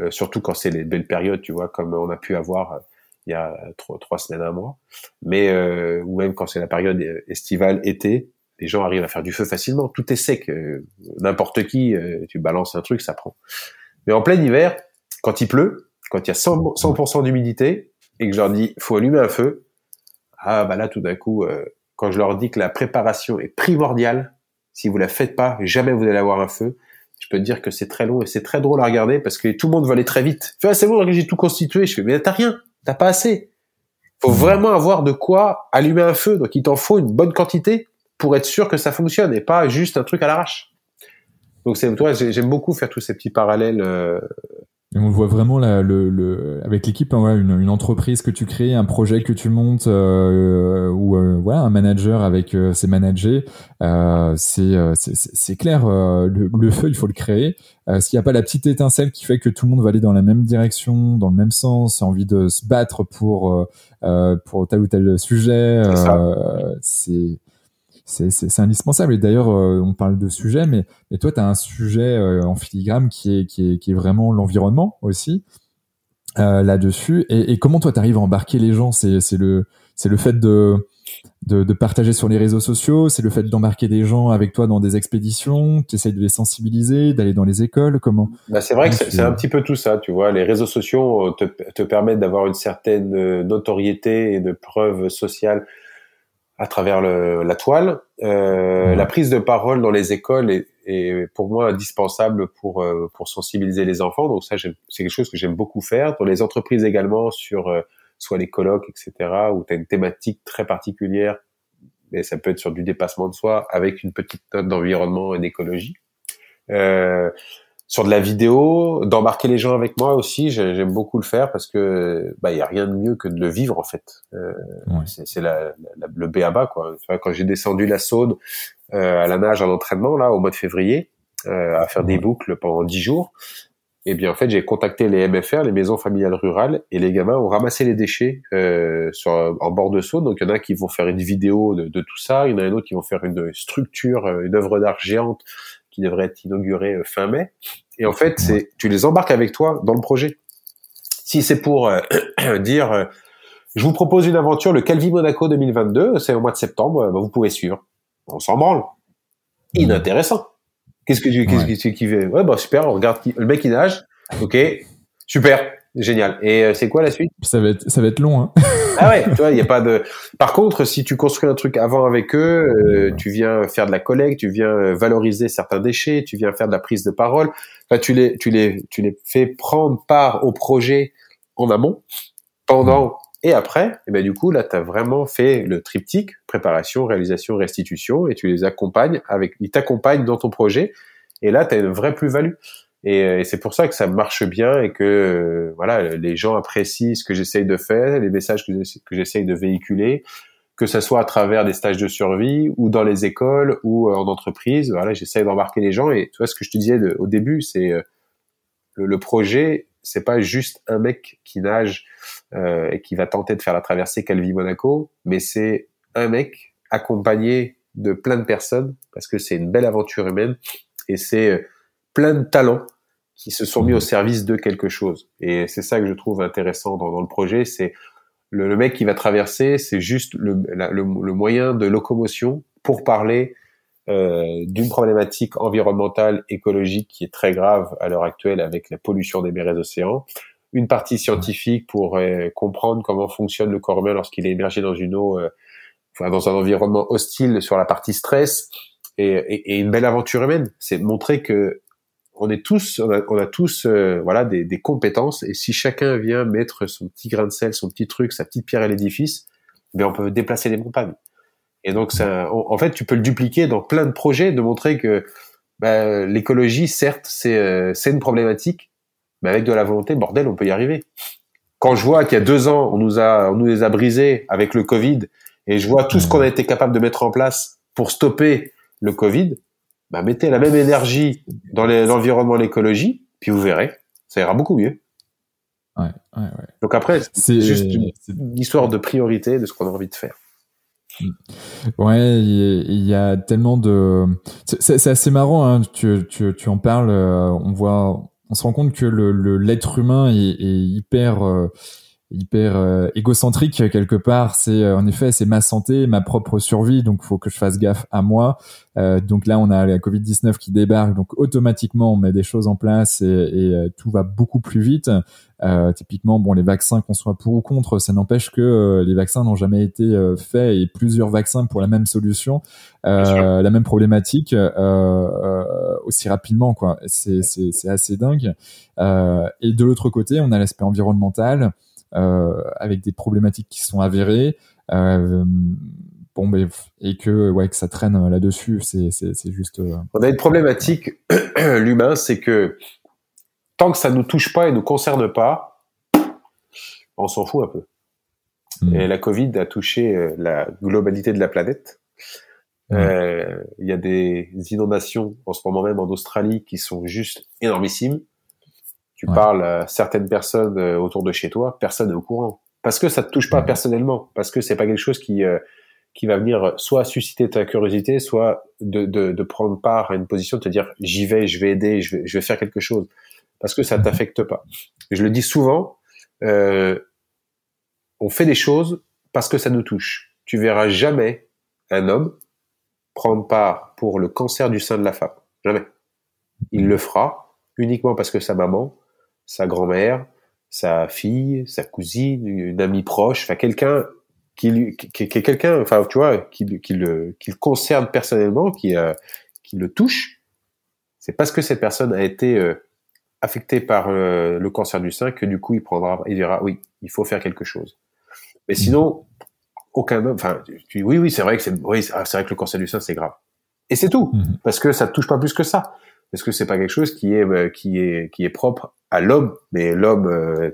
euh, surtout quand c'est les belles périodes, tu vois, comme on a pu avoir il y a trois, trois semaines, un mois, mais euh, ou même quand c'est la période estivale, été, les gens arrivent à faire du feu facilement. Tout est sec, euh, n'importe qui, euh, tu balances un truc, ça prend. Mais en plein hiver, quand il pleut, quand il y a 100%, 100 d'humidité et que je leur dis faut allumer un feu, ah bah là tout d'un coup, quand je leur dis que la préparation est primordiale, si vous la faites pas, jamais vous allez avoir un feu. Je peux te dire que c'est très long et c'est très drôle à regarder parce que tout le monde veut aller très vite. Fais, ah, c'est bon, j'ai tout constitué. Je fais, mais t'as rien, t'as pas assez. Faut vraiment avoir de quoi allumer un feu. Donc il t'en faut une bonne quantité pour être sûr que ça fonctionne et pas juste un truc à l'arrache. Donc c'est toi, j'aime beaucoup faire tous ces petits parallèles euh, et on voit vraiment la, le, le, avec l'équipe, hein, une, une, entreprise que tu crées, un projet que tu montes, euh, ou euh, voilà, un manager avec euh, ses managers. Euh, c'est clair, le, le, feu, il faut le créer. S'il n'y a pas la petite étincelle qui fait que tout le monde va aller dans la même direction, dans le même sens, envie de se battre pour pour tel ou tel sujet, c'est c'est indispensable. Et d'ailleurs, euh, on parle de sujet, mais, mais toi, tu as un sujet euh, en filigrane qui est, qui est, qui est vraiment l'environnement aussi euh, là-dessus. Et, et, comment toi, tu arrives à embarquer les gens? C'est le, le fait de, de, de, partager sur les réseaux sociaux, c'est le fait d'embarquer des gens avec toi dans des expéditions, tu essaies de les sensibiliser, d'aller dans les écoles, comment? Bah C'est vrai que c'est un petit peu tout ça, tu vois. Les réseaux sociaux te, te permettent d'avoir une certaine notoriété et de preuves sociales à travers le, la toile. Euh, La prise de parole dans les écoles est, est pour moi indispensable pour euh, pour sensibiliser les enfants. Donc ça, c'est quelque chose que j'aime beaucoup faire. Dans les entreprises également, sur euh, soit les colloques, etc., où tu as une thématique très particulière, mais ça peut être sur du dépassement de soi, avec une petite note d'environnement et d'écologie. Euh, sur de la vidéo, d'embarquer les gens avec moi aussi, j'aime beaucoup le faire parce que bah il y a rien de mieux que de le vivre en fait. Euh, C'est la, la, le béaba quoi. Quand j'ai descendu la Saône euh, à la nage en entraînement là au mois de février, euh, à faire des boucles pendant dix jours, et eh bien en fait j'ai contacté les MFR, les maisons familiales rurales, et les gamins ont ramassé les déchets euh, sur en bord de Saône. Donc il y en a qui vont faire une vidéo de, de tout ça, il y en a un autre qui vont faire une structure, une œuvre d'art géante qui devrait être inauguré euh, fin mai. Et en fait, c'est tu les embarques avec toi dans le projet. Si c'est pour euh, (clears throat) dire, euh, je vous propose une aventure, le Calvi Monaco 2022, c'est au mois de septembre, bah, vous pouvez suivre. On s'en branle. Inintéressant. Qu'est-ce que tu, qu'est-ce que tu, qui Ouais, bah super. On regarde le mec qui nage. Ok, super. Génial. Et euh, c'est quoi la suite? Ça va être ça va être long. Hein. (laughs) ah ouais, tu vois, il y a pas de. Par contre, si tu construis un truc avant avec eux, euh, tu viens faire de la collecte, tu viens euh, valoriser certains déchets, tu viens faire de la prise de parole. Enfin, tu les tu les tu les fais prendre part au projet en amont, pendant et après. Et ben du coup là, tu as vraiment fait le triptyque préparation, réalisation, restitution, et tu les accompagnes avec. Ils t'accompagnent dans ton projet. Et là, tu as une vraie plus-value. Euh, et, c'est pour ça que ça marche bien et que euh, voilà, les gens apprécient ce que j'essaye de faire, les messages que j'essaye de véhiculer, que ce soit à travers des stages de survie ou dans les écoles ou euh, en entreprise. Voilà, j'essaye d'embarquer les gens. Et tu vois ce que je te disais au début, c'est le, le, projet, c'est pas juste un mec qui nage euh, et qui va tenter de faire la traversée Calvi Monaco, mais c'est un mec accompagné de plein de personnes parce que c'est une belle aventure humaine et c'est plein de talents qui se sont mis au service de quelque chose. Et c'est ça que je trouve intéressant dans, le projet, c'est le, mec qui va traverser, c'est juste le, le, moyen de locomotion pour parler euh, d'une problématique environnementale, écologique qui est très grave à l'heure actuelle avec la pollution des mers et des océans. Une partie scientifique pour euh, comprendre comment fonctionne le corps humain lorsqu'il est immergé dans une eau, euh, enfin, dans un environnement hostile sur la partie stress. Et, et, et une belle aventure humaine, c'est montrer que on est tous, on a, tous, euh, voilà, des, des, compétences. Et si chacun vient mettre son petit grain de sel, son petit truc, sa petite pierre à l'édifice, ben on peut déplacer les montagnes. Et donc, ça, en fait, tu peux le dupliquer dans plein de projets, de montrer que ben, l'écologie, certes, c'est euh, une problématique, mais avec de la volonté, bordel, on peut y arriver. Quand je vois qu'il y a deux ans, on nous a, on nous les a brisés avec le Covid, et je vois tout ce qu'on a été capable de mettre en place pour stopper le Covid, bah, mettez la même énergie dans l'environnement, l'écologie, puis vous verrez, ça ira beaucoup mieux. Ouais, ouais, ouais. Donc après, c'est juste une, histoire de priorité de ce qu'on a envie de faire. Mm. Ouais, il y, a tellement de. C'est assez marrant. Hein, tu, tu, tu en parles. Euh, on voit, on se rend compte que le l'être humain est, est hyper. Euh, hyper euh, égocentrique quelque part. C'est en effet c'est ma santé, ma propre survie, donc faut que je fasse gaffe à moi. donc là on a la Covid 19 qui débarque, donc automatiquement on met des choses en place et, et tout va beaucoup plus vite. Euh, typiquement, bon, les vaccins, qu'on soit pour ou contre, ça n'empêche que euh, les vaccins n'ont jamais été euh, faits et plusieurs vaccins pour la même solution, la même problématique aussi rapidement, quoi. C'est c'est assez dingue. et de l'autre côté, on a l'aspect environnemental avec des problématiques qui sont avérées. bon, ben, et que ouais que ça traîne là-dessus, c'est c'est juste. On a une problématique, (clears throat) l'humain, c'est que tant que ça nous touche pas et nous concerne pas, on s'en fout un peu. Hmm. Et la Covid a touché euh, la globalité de la planète. Euh, il y a des inondations en ce moment même en Australie qui sont juste énormissimes. Tu parles à certaines personnes euh, autour de chez toi, personne n'est au courant. Parce que ça te touche pas personnellement, parce que c'est pas quelque chose qui qui va venir soit susciter ta curiosité, soit de, de, de prendre part à une position, de te dire j'y vais, je vais aider, je vais, je vais faire quelque chose parce que ça t'affecte pas. je le dis souvent, euh, on fait des choses parce que ça nous touche. Tu verras jamais un homme prendre part pour le cancer du sein de la femme. Jamais. Il le fera uniquement parce que sa maman, sa grand-mère, sa fille, sa cousine, une amie proche, enfin quelqu'un qui, qui, est quelqu'un, enfin tu vois, qui, qui, le, qui le concerne personnellement, qui, euh, qui le touche, c'est parce que cette personne a été euh, affecté par euh, le cancer du sein que du coup il prendra, il dira oui, il faut faire quelque chose. Mais mm. sinon, aucun homme, enfin, tu, oui, oui, c'est vrai que c'est, oui, c'est vrai que le cancer du sein c'est grave. Et c'est tout, mm. parce que ça ne touche pas plus que ça. Parce que c'est pas quelque chose qui est, euh, qui est, qui est propre à l'homme, mais l'homme euh,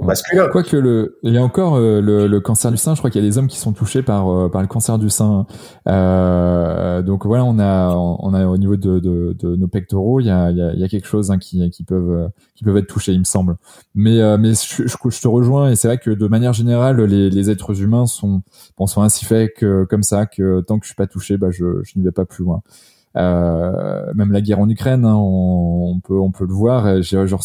masculin. Quoique le, il y a encore euh, le, le, cancer du sein. Je crois qu'il y a des hommes qui sont touchés par euh, par le cancer du sein. Euh, donc voilà, on a on a au niveau de, de, de nos pectoraux, il y a il y a, il y a quelque chose hein, qui qui peuvent qui peuvent être touchés, il me semble. Mais mais je, je, te rejoins et c'est vrai que de manière générale, les, les êtres humains sont bon, sont ainsi faits que comme ça que tant que je suis pas touché, bah je je n'y vais pas plus loin. Euh, même la guerre en Ukraine, hein, on, peut on peut le voir. J'ai genre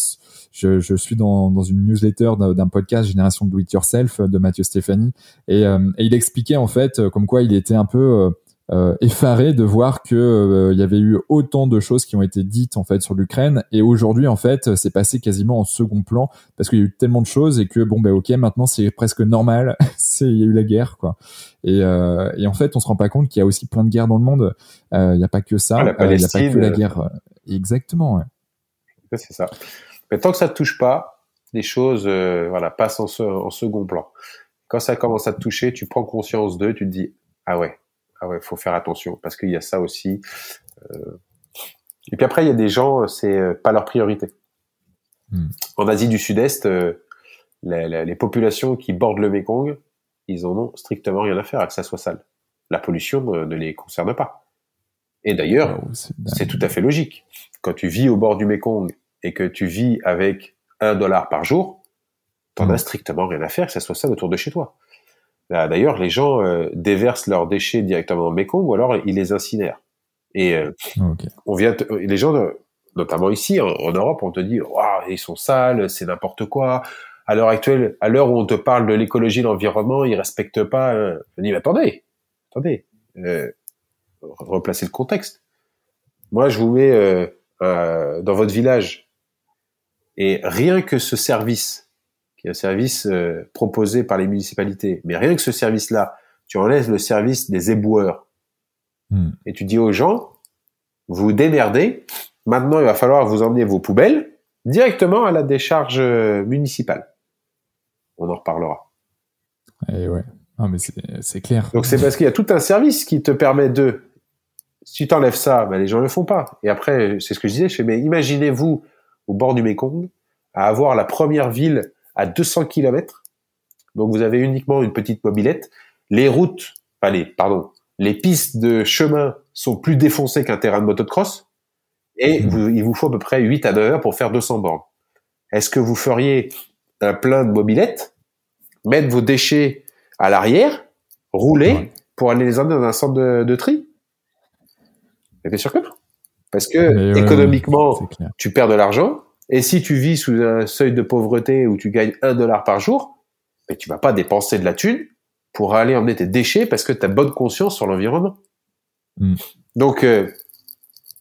je, je suis dans, dans une newsletter d'un podcast Génération Do It Yourself de Mathieu Stéphanie et, euh, et, il expliquait en fait euh, comme quoi il était un peu euh, effaré de voir que il y avait eu autant de choses qui ont été dites en fait sur l'Ukraine. Et aujourd'hui en fait c'est passé quasiment en second plan parce qu'il y a eu tellement de choses et que bon ben ok maintenant c'est presque normal. (laughs) C'est il y a eu la guerre quoi. Et, et en fait on se rend pas compte qu'il y a aussi plein de guerres dans le monde. Il n'y a pas que ça. Ah, il n'y a pas que la guerre exactement ouais. c'est ça. Mais tant que ça te touche pas, les choses euh, voilà passent en, second plan. Quand ça commence à te toucher, tu prends conscience d'eux, tu te dis ah ouais, ah ouais, faut faire attention parce qu'il y a ça aussi. Euh... Et puis après, il y a des gens, c'est euh, pas leur priorité. Hmm. En Asie du Sud-Est, euh, les, les, populations qui bordent le Mekong, ils en ont strictement rien à faire à que ça soit sale. La pollution ne les concerne pas. Et d'ailleurs, oh, c'est tout à fait logique. Quand tu vis au bord du Mekong et que tu vis avec un dollar par jour, t'en mmh. as strictement rien à faire que ça soit ça autour de chez toi. D'ailleurs, les gens euh, déversent leurs déchets directement dans le Mekong ou alors ils les incinèrent. Et euh, on vient, les gens, notamment ici en, Europe, on te dit, waouh, ils sont sales, c'est n'importe quoi. À l'heure actuelle, à l'heure où on te parle de l'écologie, de l'environnement, ils respectent pas. Euh... Je dis, mais attendez, attendez, euh, replacez le contexte. Moi, je vous mets euh, dans votre village et rien que ce service, un service euh, proposé par les municipalités, mais rien que ce service-là, tu enlèves le service des éboueurs. Hmm. Et tu dis aux gens, vous démerdez, maintenant il va falloir vous emmener vos poubelles directement à la décharge euh, municipale. On en reparlera. Et eh ouais. mais c'est clair. Donc c'est parce qu'il y a tout un service qui te permet de. Si tu t'enlèves ça, ben les gens le font pas. Et après, c'est ce que je disais, je fais, mais imaginez-vous au bord du Mekong, à avoir la première ville à 200 km. Donc vous avez uniquement une petite mobilette. Les routes, allez, pardon, les pistes de chemin sont plus défoncées qu'un terrain de motocross. Et mmh. il vous faut à peu près 8 à 9 heures pour faire 200 bornes. Est-ce que vous feriez un plein de mobilettes, mettre vos déchets à l'arrière, rouler pour aller les emmener dans un centre de, de tri? Bien sûr que non? Parce que économiquement, tu perds de l'argent. Et si tu vis sous un seuil de pauvreté où tu gagnes un dollar par jour, mais tu vas pas dépenser de la thune pour aller emmener tes déchets parce que tu as bonne conscience sur l'environnement. Mm. Donc, euh,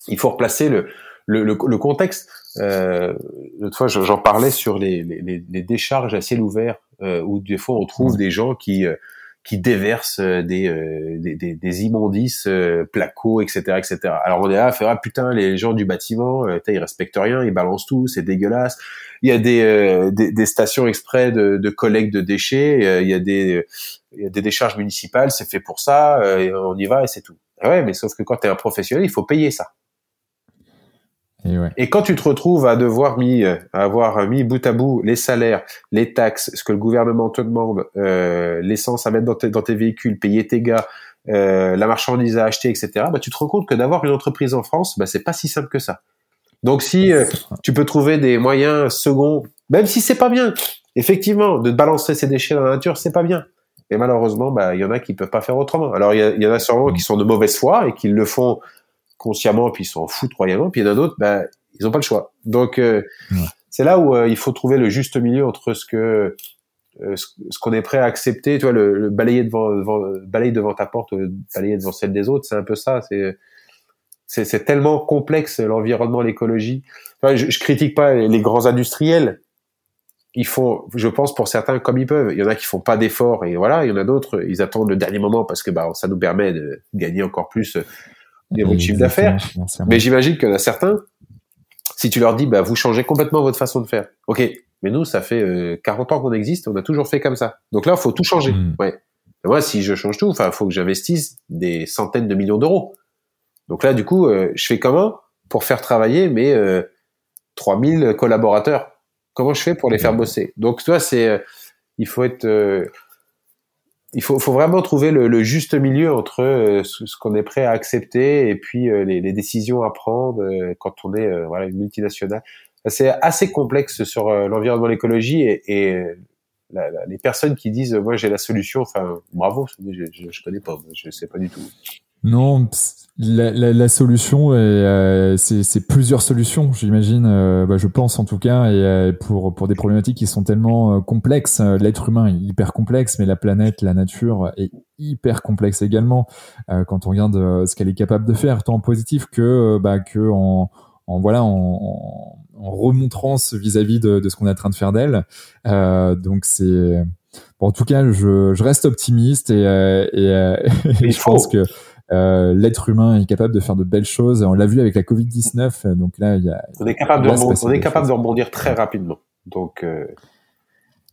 il faut replacer le, le, le, contexte. Euh, L'autre fois, j'en parlais sur les, les, les, décharges à ciel ouvert, euh, où des fois on trouve des gens qui euh, qui déversent euh, des, des, des, immondices, placos, etc., etc. Alors on est là faire ah putain les gens du bâtiment, ils respectent rien, ils balancent tout, c'est dégueulasse. Il y a des, des, des, stations exprès de, de collecte de déchets, il y a des des décharges municipales, c'est fait pour ça, on y va et c'est tout. Ah ouais, mais sauf que quand tu es un professionnel, il faut payer ça. Et, quand tu te retrouves à devoir mis, à avoir mis bout à bout les salaires, les taxes, ce que le gouvernement te demande, euh, l'essence à mettre dans tes, dans tes, véhicules, payer tes gars, euh, la marchandise à acheter, etc. Bah, tu te rends compte que d'avoir une entreprise en France, bah, c'est pas si simple que ça. Donc si euh, tu peux trouver des moyens seconds, même si c'est pas bien, effectivement, de balancer ces déchets dans la nature, c'est pas bien. Et malheureusement, bah, il y en a qui peuvent pas faire autrement. Alors, il y, y, en a sûrement qui sont de mauvaise foi et qui le font consciemment, puis ils s'en foutent royalement. Puis il y en a d'autres, bah, ils ont pas le choix. Donc, euh, c'est là où euh, il faut trouver le juste milieu entre ce que euh, ce, qu'on est prêt à accepter, tu vois, le, le balayer devant, devant, balayer devant ta porte, balayer devant celle des autres, c'est un peu ça. C'est c'est tellement complexe l'environnement, l'écologie. Enfin, je, je critique pas les grands industriels, ils font, je pense pour certains comme ils peuvent. Il y en a qui font pas d'efforts et voilà, il y en a d'autres, ils attendent le dernier moment parce que bah ça nous permet de gagner encore plus des de chiffre d'affaires. Mais j'imagine qu'il y en a certains, si tu leur dis bah vous changez complètement votre façon de faire. Ok, mais nous ça fait euh, 40 ans qu'on existe, on a toujours fait comme ça. Donc là, il faut tout changer. Hmm. Ouais. moi, si je change tout, enfin, faut que j'investisse des centaines de millions d'euros. Donc là, du coup, euh, je fais comment pour faire travailler mes 3000 euh, collaborateurs Comment je fais pour les faire bosser? Donc, toi, c'est, euh, il faut être, euh, il faut, faut, vraiment trouver le, juste milieu entre euh, ce, qu'on est prêt à accepter et puis les, les, décisions à prendre quand on est voilà une multinationale. C'est assez complexe sur l'environnement, l'écologie et, et la, la, les personnes qui disent moi j'ai la solution. Enfin, bravo, je, je, je connais pas, je sais pas du tout. Non, la, la, la, solution, euh, c'est plusieurs solutions, j'imagine. Euh, bah, je pense en tout cas, et euh, pour pour des problématiques qui sont tellement euh, complexes, l'être humain est hyper complexe, mais la planète, la nature est hyper complexe également. quand on regarde ce qu'elle est capable de faire, tant en positif que bah, que en, en voilà en, en remontrance vis-à-vis de, de, ce qu'on est en train de faire d'elle. donc c'est bon, en tout cas, je, je reste optimiste et, et, (laughs) et je pense que euh, l'être humain est capable de faire de belles choses. On l'a vu avec la Covid-19. Donc là, il y a. On est capable, de, rebondir, on est capable de rebondir très rapidement. Donc. Euh...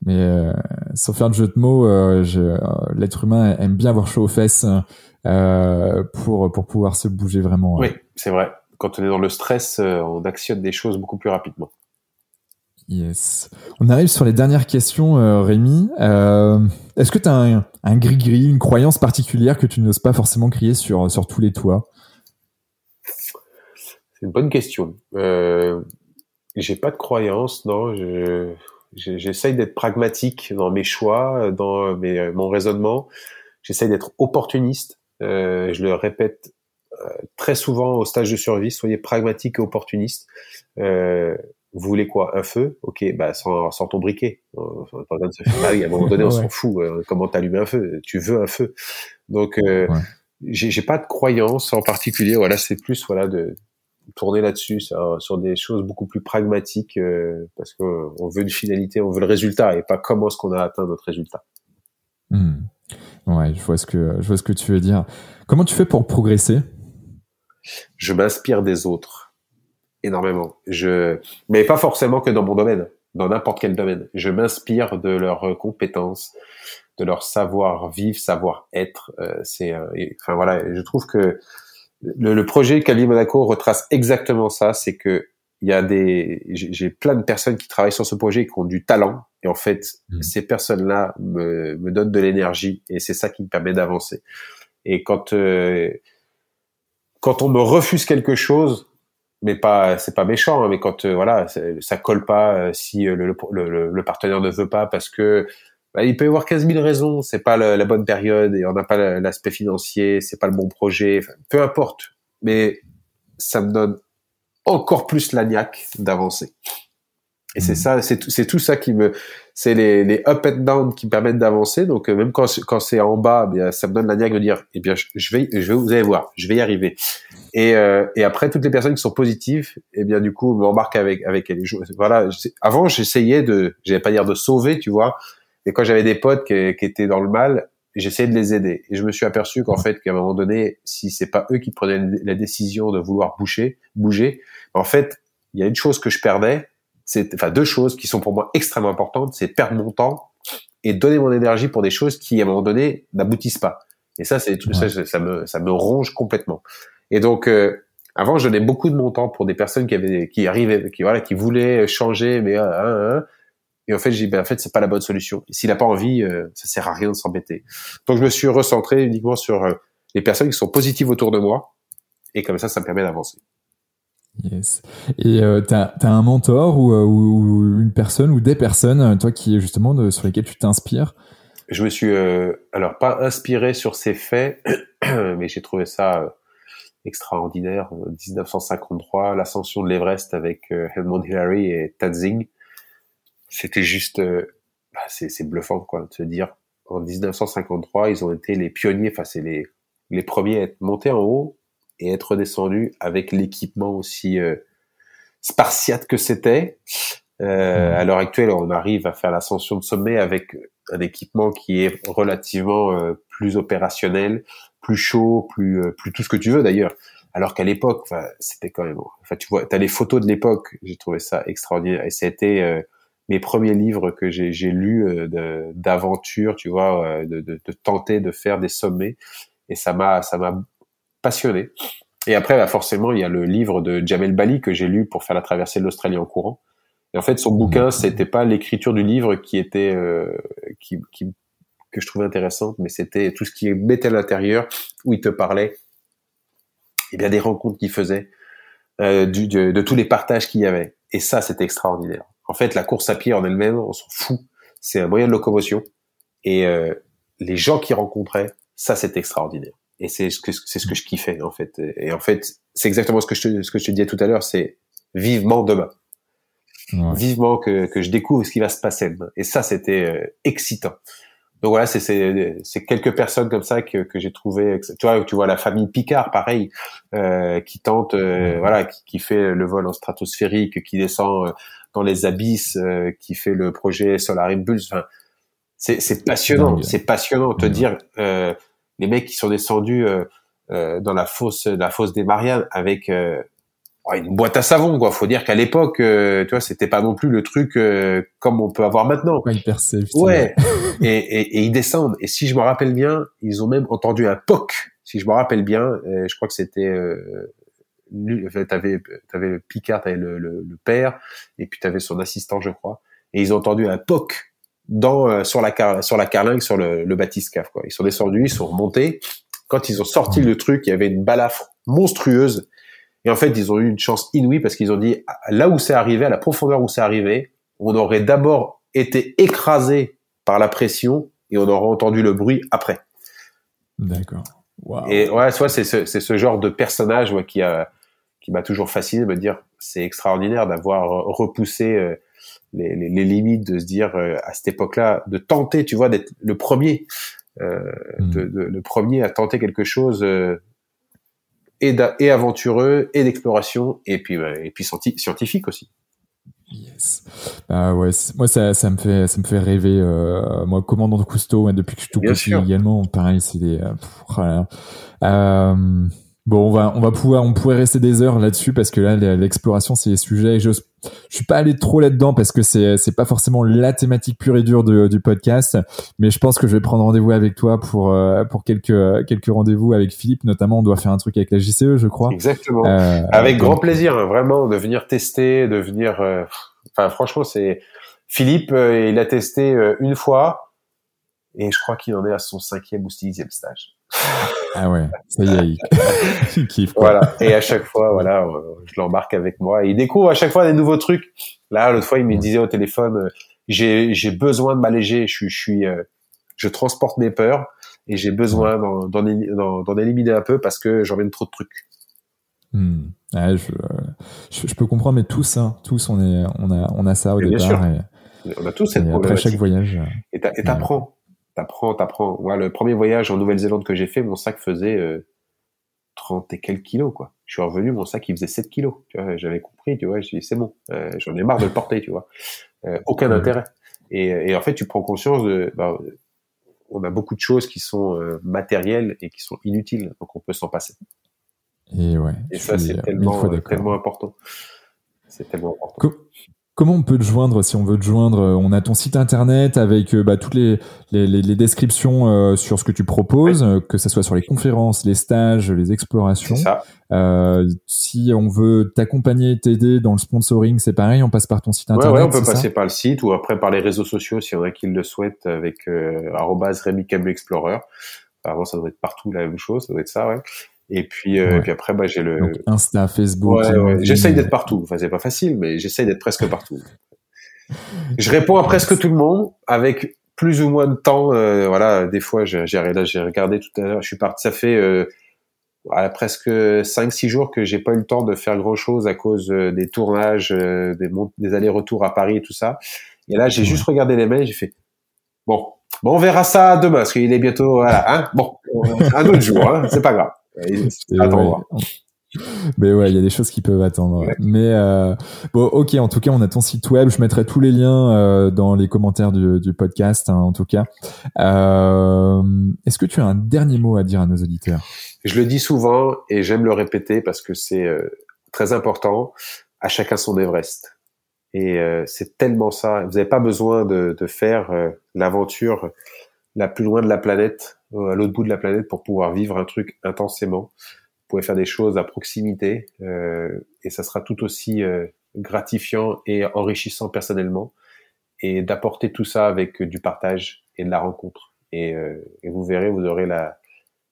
Mais euh, sans faire de jeu de mots, euh, euh, l'être humain aime bien avoir chaud aux fesses pour pour pouvoir se bouger vraiment. Oui, c'est vrai. Quand on est dans le stress, on actionne des choses beaucoup plus rapidement. Yes. On arrive sur les dernières questions, euh, Rémi. Euh, Est-ce que tu as un gris-gris, une croyance particulière que tu n'oses pas forcément crier sur, sur tous les toits? C'est une bonne question. Euh, J'ai pas de croyance, non. J'essaye d'être pragmatique dans mes choix, dans mes, mon raisonnement. J'essaye d'être opportuniste. Euh, je le répète euh, très souvent au stage de survie, soyez pragmatique et opportuniste. Euh, vous voulez quoi? Un feu? Ok, bah sans, sans ton briquet. Euh, ah oui, à un moment donné, on s'en fout. Euh, comment t'allumer un feu? Tu veux un feu? Donc, euh, j'ai pas de croyance en particulier. Voilà, c'est plus voilà de tourner là-dessus, sur des choses beaucoup plus pragmatiques, euh, parce qu'on veut une finalité, on veut le résultat et pas comment est-ce qu'on a atteint notre résultat. Hmm. Ouais, je vois ce que je vois ce que tu veux dire. Comment tu fais pour progresser? Je m'inspire des autres énormément. Je, mais pas forcément que dans mon domaine, dans n'importe quel domaine. Je m'inspire de leurs compétences, de leur savoir-vivre, savoir-être. Euh, c'est, euh, enfin voilà, je trouve que le, le projet Cali Monaco retrace exactement ça. C'est que il y a des, j'ai plein de personnes qui travaillent sur ce projet qui ont du talent. Et en fait, mmh. ces personnes-là me, me donnent de l'énergie et c'est ça qui me permet d'avancer. Et quand euh, quand on me refuse quelque chose, mais pas c'est pas méchant hein, mais quand euh, voilà ça colle pas euh, si euh, le, le, le, partenaire ne veut pas parce que bah, il peut y avoir 15 000 raisons c'est pas la, bonne période et on n'a pas l'aspect financier c'est pas le bon projet peu importe. Mais ça me donne encore plus la niaque d'avancer Et c'est ça, c'est c'est tout ça qui me, c'est les, les up and down qui me permettent d'avancer. Donc même quand quand c'est en bas, eh bien ça me donne la niaque de dire, eh bien je vais, je vais, vous allez voir, je vais y arriver. Et, euh, et après, toutes les personnes qui sont positives, eh bien, du coup, m'embarquent avec avec elles. Voilà. Avant, j'essayais de, j'allais pas dire de sauver, tu vois. Et quand j'avais des potes qui, qui, étaient dans le mal, j'essayais de les aider. Et je me suis aperçu qu'en fait, qu'à un moment donné, si c'est pas eux qui prenaient la décision de vouloir bouger, bouger, en fait, il y a une chose que je perdais. C'est, enfin, deux choses qui sont pour moi extrêmement importantes. C'est perdre mon temps et donner mon énergie pour des choses qui, à un moment donné, n'aboutissent pas. Et ça, c'est ça, ça me, ça me ronge complètement. Et donc, euh, avant, je donnais beaucoup de mon temps pour des personnes qui avaient, qui arrivaient, qui voilà, qui voulaient changer, mais euh, hein. et en fait, j'ai ben en fait, c'est pas la bonne solution. S'il n'a pas envie, euh, ça sert à rien de s'embêter. Donc, je me suis recentré uniquement sur les personnes qui sont positives autour de moi, et comme ça, ça me permet d'avancer. Yes. Et euh, tu as, un mentor ou, ou, une personne ou des personnes, toi, qui justement de, sur lesquelles tu t'inspires? Je me suis, alors pas inspiré sur ces faits, (clears throat) mais j'ai trouvé ça extraordinaire. 1953, euh, l'ascension de l'Everest avec euh, Hillary et Tadzing. C'était juste, euh, bah, c'est bluffant quoi, de se dire. En 1953, ils ont été les pionniers, enfin c'est les les premiers à être montés en haut et être descendus avec l'équipement aussi spartiate que c'était. Euh, à l'heure actuelle, on arrive à faire l'ascension de sommet avec un équipement qui est relativement plus opérationnel, plus chaud, plus euh, plus tout ce que tu veux d'ailleurs. Alors qu'à l'époque, c'était quand même. Enfin, tu vois, t'as les photos de l'époque. J'ai trouvé ça extraordinaire. Et c'était euh, mes premiers livres que j'ai j'ai lus euh, d'aventure, tu vois, de, de, de, tenter de faire des sommets. Et ça m'a ça m'a passionné. Et après, bah, forcément, il y a le livre de Jamel Bali que j'ai lu pour faire la traversée de l'Australie en courant. Et en fait, son bouquin, c'était pas l'écriture du livre qui était qui, qui que je trouvais intéressante, mais c'était tout ce qui mettait à l'intérieur, où il te parlait, et eh bien des rencontres qu'il faisait, euh, du, de, tous les partages qu'il y avait. Et ça, c'était extraordinaire. En fait, la course à pied en elle-même, on s'en fout. C'est un moyen de locomotion. Et euh, les gens qu'il rencontrait, ça, c'est extraordinaire. Et c'est ce que c'est ce que je kiffais en fait. Et en fait, c'est exactement ce que je te, ce que je te disais tout à l'heure, c'est vivement demain. Vivement que, que je découvre ce qui va se passer Et ça, c'était euh, excitant. Donc voilà, c'est c'est quelques personnes comme ça que, que j'ai trouvé. Tu vois, tu vois la famille Picard, pareil, euh, qui tente, euh, voilà, qui, qui, fait le vol en stratosphérique, qui descend euh, dans les abysses, euh, qui fait le projet Solar Impulse. Enfin, c'est c'est passionnant, c'est passionnant de te dire les mecs qui sont descendus dans la fosse, la fosse des Mariannes avec une boîte à savon quoi. Faut dire qu'à l'époque euh, tu vois c'était pas non plus le truc euh, comme on peut avoir maintenant. Ouais, (laughs) et, et, et, ils descendent. Et si je me rappelle bien ils ont même entendu un POC. Si je me rappelle bien euh, je crois que c'était euh, t'avais t'avais le Picard t'avais le, le, le, père et puis t'avais son assistant je crois. Et ils ont entendu un POC dans sur la sur la carlingue sur le, le bathyscaphe quoi. Ils sont descendus ils sont remontés. Quand ils ont sorti le truc il y avait une balafre monstrueuse. Et en fait, ils ont eu une chance inouïe parce qu'ils ont dit, là où c'est arrivé, à la profondeur où c'est arrivé, on aurait d'abord été écrasé par la pression et on aurait entendu le bruit après. D'accord. Et ouais, soit c'est ce, c'est ce genre de personnage ouais, qui a qui m'a toujours fasciné me dire c'est extraordinaire d'avoir repoussé euh, les, les, les, limites de se dire euh, à cette époque-là de tenter tu vois d'être le premier euh, de, de, le premier à tenter quelque chose euh, et, et aventureux et d'exploration et puis bah, et puis scientifique aussi. Yes. Bah ouais, moi ça, ça me fait ça me fait rêver. Euh, moi, commandant de Cousteau, depuis que je suis tout petit également, pareil, c'est des. Oh euh, Bon, on va, on va pouvoir, on pourrait rester des heures là-dessus parce que là, l'exploration, c'est les sujets. Je, je suis pas allé trop là-dedans parce que c'est, c'est pas forcément la thématique pure et dure du podcast. Mais je pense que je vais prendre rendez-vous avec toi pour, euh, pour quelques, quelques rendez-vous avec Philippe. Notamment, on doit faire un truc avec la JCE, je crois. Exactement. Euh, avec grand plaisir, hein, vraiment, de venir tester, de venir. Euh, enfin, franchement, c'est Philippe. il a testé une fois et je crois qu'il en est à son cinquième ou sixième stage. Ah ouais, ça y est, il, (laughs) kiffe. Voilà. Et à chaque fois, voilà, euh, je l'embarque avec moi. Et il découvre à chaque fois des nouveaux trucs. Là, l'autre fois, il me disait au téléphone, euh, j'ai j'ai besoin de m'alléger. Je suis je suis euh, je transporte mes peurs et j'ai besoin d'en éliminer un peu parce que j'en de trop de trucs. Hmm. Ouais, je, je, peux comprendre, mais tous, hein, tous, on est, on a, on a ça au départ. Et, on a tous cette Après chaque voyage. Et t'apprends, t'apprends, t'apprends. Ouais, le premier voyage en Nouvelle-Zélande que j'ai fait, mon sac faisait euh, 30 et quelques kilos, quoi. Je suis revenu, mon sac, il faisait 7 kilos. Tu vois, j'avais compris, tu vois. Je dis, c'est bon, euh, j'en ai marre de le porter, tu vois. Euh, aucun intérêt. Et, et, en fait, tu prends conscience de, bah, on a beaucoup de choses qui sont euh, matérielles et qui sont inutiles, donc on peut s'en passer. Et ouais. Et ça, c'est tellement, tellement important. C'est tellement important. Comment on peut te joindre si on veut te joindre On a ton site internet avec euh, bah, toutes les, les, les, descriptions euh, sur ce que tu proposes, euh, que ce soit sur les conférences, les stages, les explorations. Ça. Euh, si on veut t'accompagner, t'aider dans le sponsoring, c'est pareil, on passe par ton site internet. Ouais, ouais on peut passer par le site ou après par les réseaux sociaux si on a qui le souhaite avec euh, Explorer. Avant, ça doit être partout la même chose, ça doit être ça, ouais. Et puis, euh, et puis après, bah, j'ai le Donc, Insta, Facebook. Ouais, ouais. J'essaye d'être partout. Enfin, c'est pas facile, mais j'essaye d'être presque partout. je réponds à presque tout le monde avec plus ou moins de temps. Euh, voilà, des fois, j'ai là, j'ai regardé tout à l'heure. Je suis parti. Ça fait euh, voilà, presque 5-6 jours que j'ai pas eu le temps de faire grand chose à cause euh, des tournages, euh, des, des allers-retours à Paris et tout ça. Et là, j'ai juste regardé les mails. J'ai fait bon, bon, on verra ça demain parce qu'il est bientôt. Voilà, hein bon, un autre jour. Hein, c'est pas grave. Mais ouais, il y a des choses qui peuvent attendre. Mais euh, bon, ok. En tout cas, on a ton site web. Je mettrai tous les liens euh, dans les commentaires du, du podcast. Hein, en tout cas, euh, est-ce que tu as un dernier mot à dire à nos auditeurs? Je le dis souvent et j'aime le répéter parce que c'est euh, très important. À chacun son Everest. Et euh, c'est tellement ça. Vous n'avez pas besoin de, de faire l'aventure la plus loin de la planète euh, à l'autre bout de la planète pour pouvoir vivre un truc intensément. Vous pouvez faire des choses à proximité euh, et ça sera tout aussi euh, gratifiant et enrichissant personnellement et d'apporter tout ça avec du partage et de la rencontre. Et, et vous verrez, vous aurez la,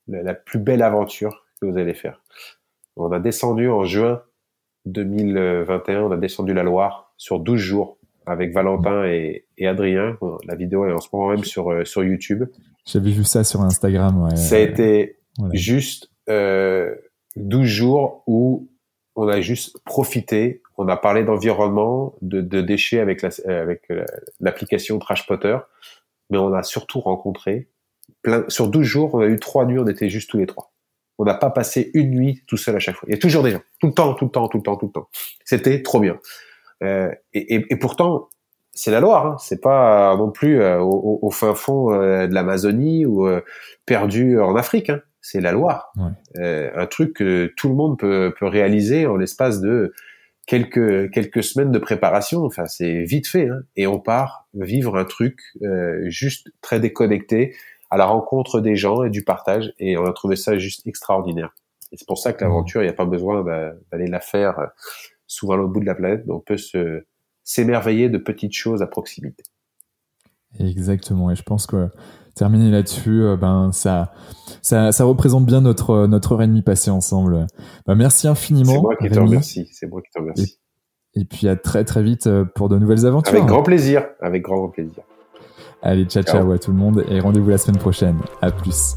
la, plus belle aventure que vous allez faire. On a descendu en juin 2021, on a descendu la Loire sur 12 jours avec Valentin et, et Adrien. La vidéo est en ce moment même sur, sur YouTube. J'avais vu ça sur Instagram. Ouais. Ça a été juste euh, 12 jours où on a juste profité. On a parlé d'environnement, de, de, déchets avec la, avec l'application Trash Potter, mais on a surtout rencontré plein. Sur 12 jours, on a eu trois nuits. On était juste tous les trois. On n'a pas passé une nuit tout seul à chaque fois. Il y a toujours des gens, tout le temps, tout le temps, tout le temps, tout le temps. C'était trop bien. Euh, et, et, et, pourtant, c'est la Loire, hein. c'est pas non plus euh, au, au, fin fond euh, de l'Amazonie ou euh, perdu en Afrique. Hein. C'est la Loire, ouais. un truc que tout le monde peut, peut réaliser en l'espace de quelques quelques semaines de préparation. Enfin, c'est vite fait, hein. et on part vivre un truc juste très déconnecté à la rencontre des gens et du partage. Et on a trouvé ça juste extraordinaire. Et c'est pour ça que l'aventure, il n'y a pas besoin d'aller la faire souvent l'autre bout de la planète, mais on peut se s'émerveiller de petites choses à proximité. Exactement, et je pense que terminer là-dessus, euh, ben ça, ça, ça, représente bien notre notre heure et demie passée ensemble. Ben, merci infiniment. C'est moi qui te remercie. C'est moi qui te remercie. Et, et, puis à très très vite euh, pour de nouvelles aventures. Avec grand plaisir, avec grand, grand plaisir. Allez, ciao, ciao ciao à tout le monde et rendez-vous la semaine prochaine. À plus.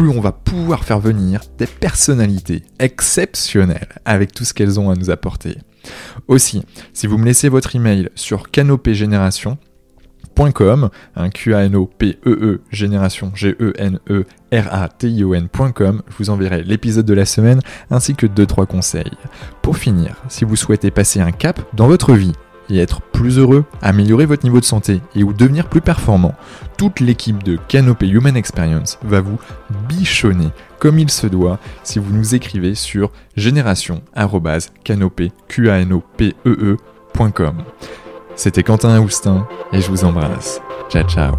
plus on va pouvoir faire venir des personnalités exceptionnelles avec tout ce qu'elles ont à nous apporter. Aussi, si vous me laissez votre email sur canopégénération.com, un Q A N O P E E G E N E R A T I O N.com, je vous enverrai l'épisode de la semaine ainsi que 2 3 conseils. Pour finir, si vous souhaitez passer un cap dans votre vie et être plus heureux, améliorer votre niveau de santé et ou devenir plus performant, toute l'équipe de Canopé Human Experience va vous bichonner comme il se doit si vous nous écrivez sur génération@canopé.com. C'était Quentin Aoustin et je vous embrasse. Ciao ciao.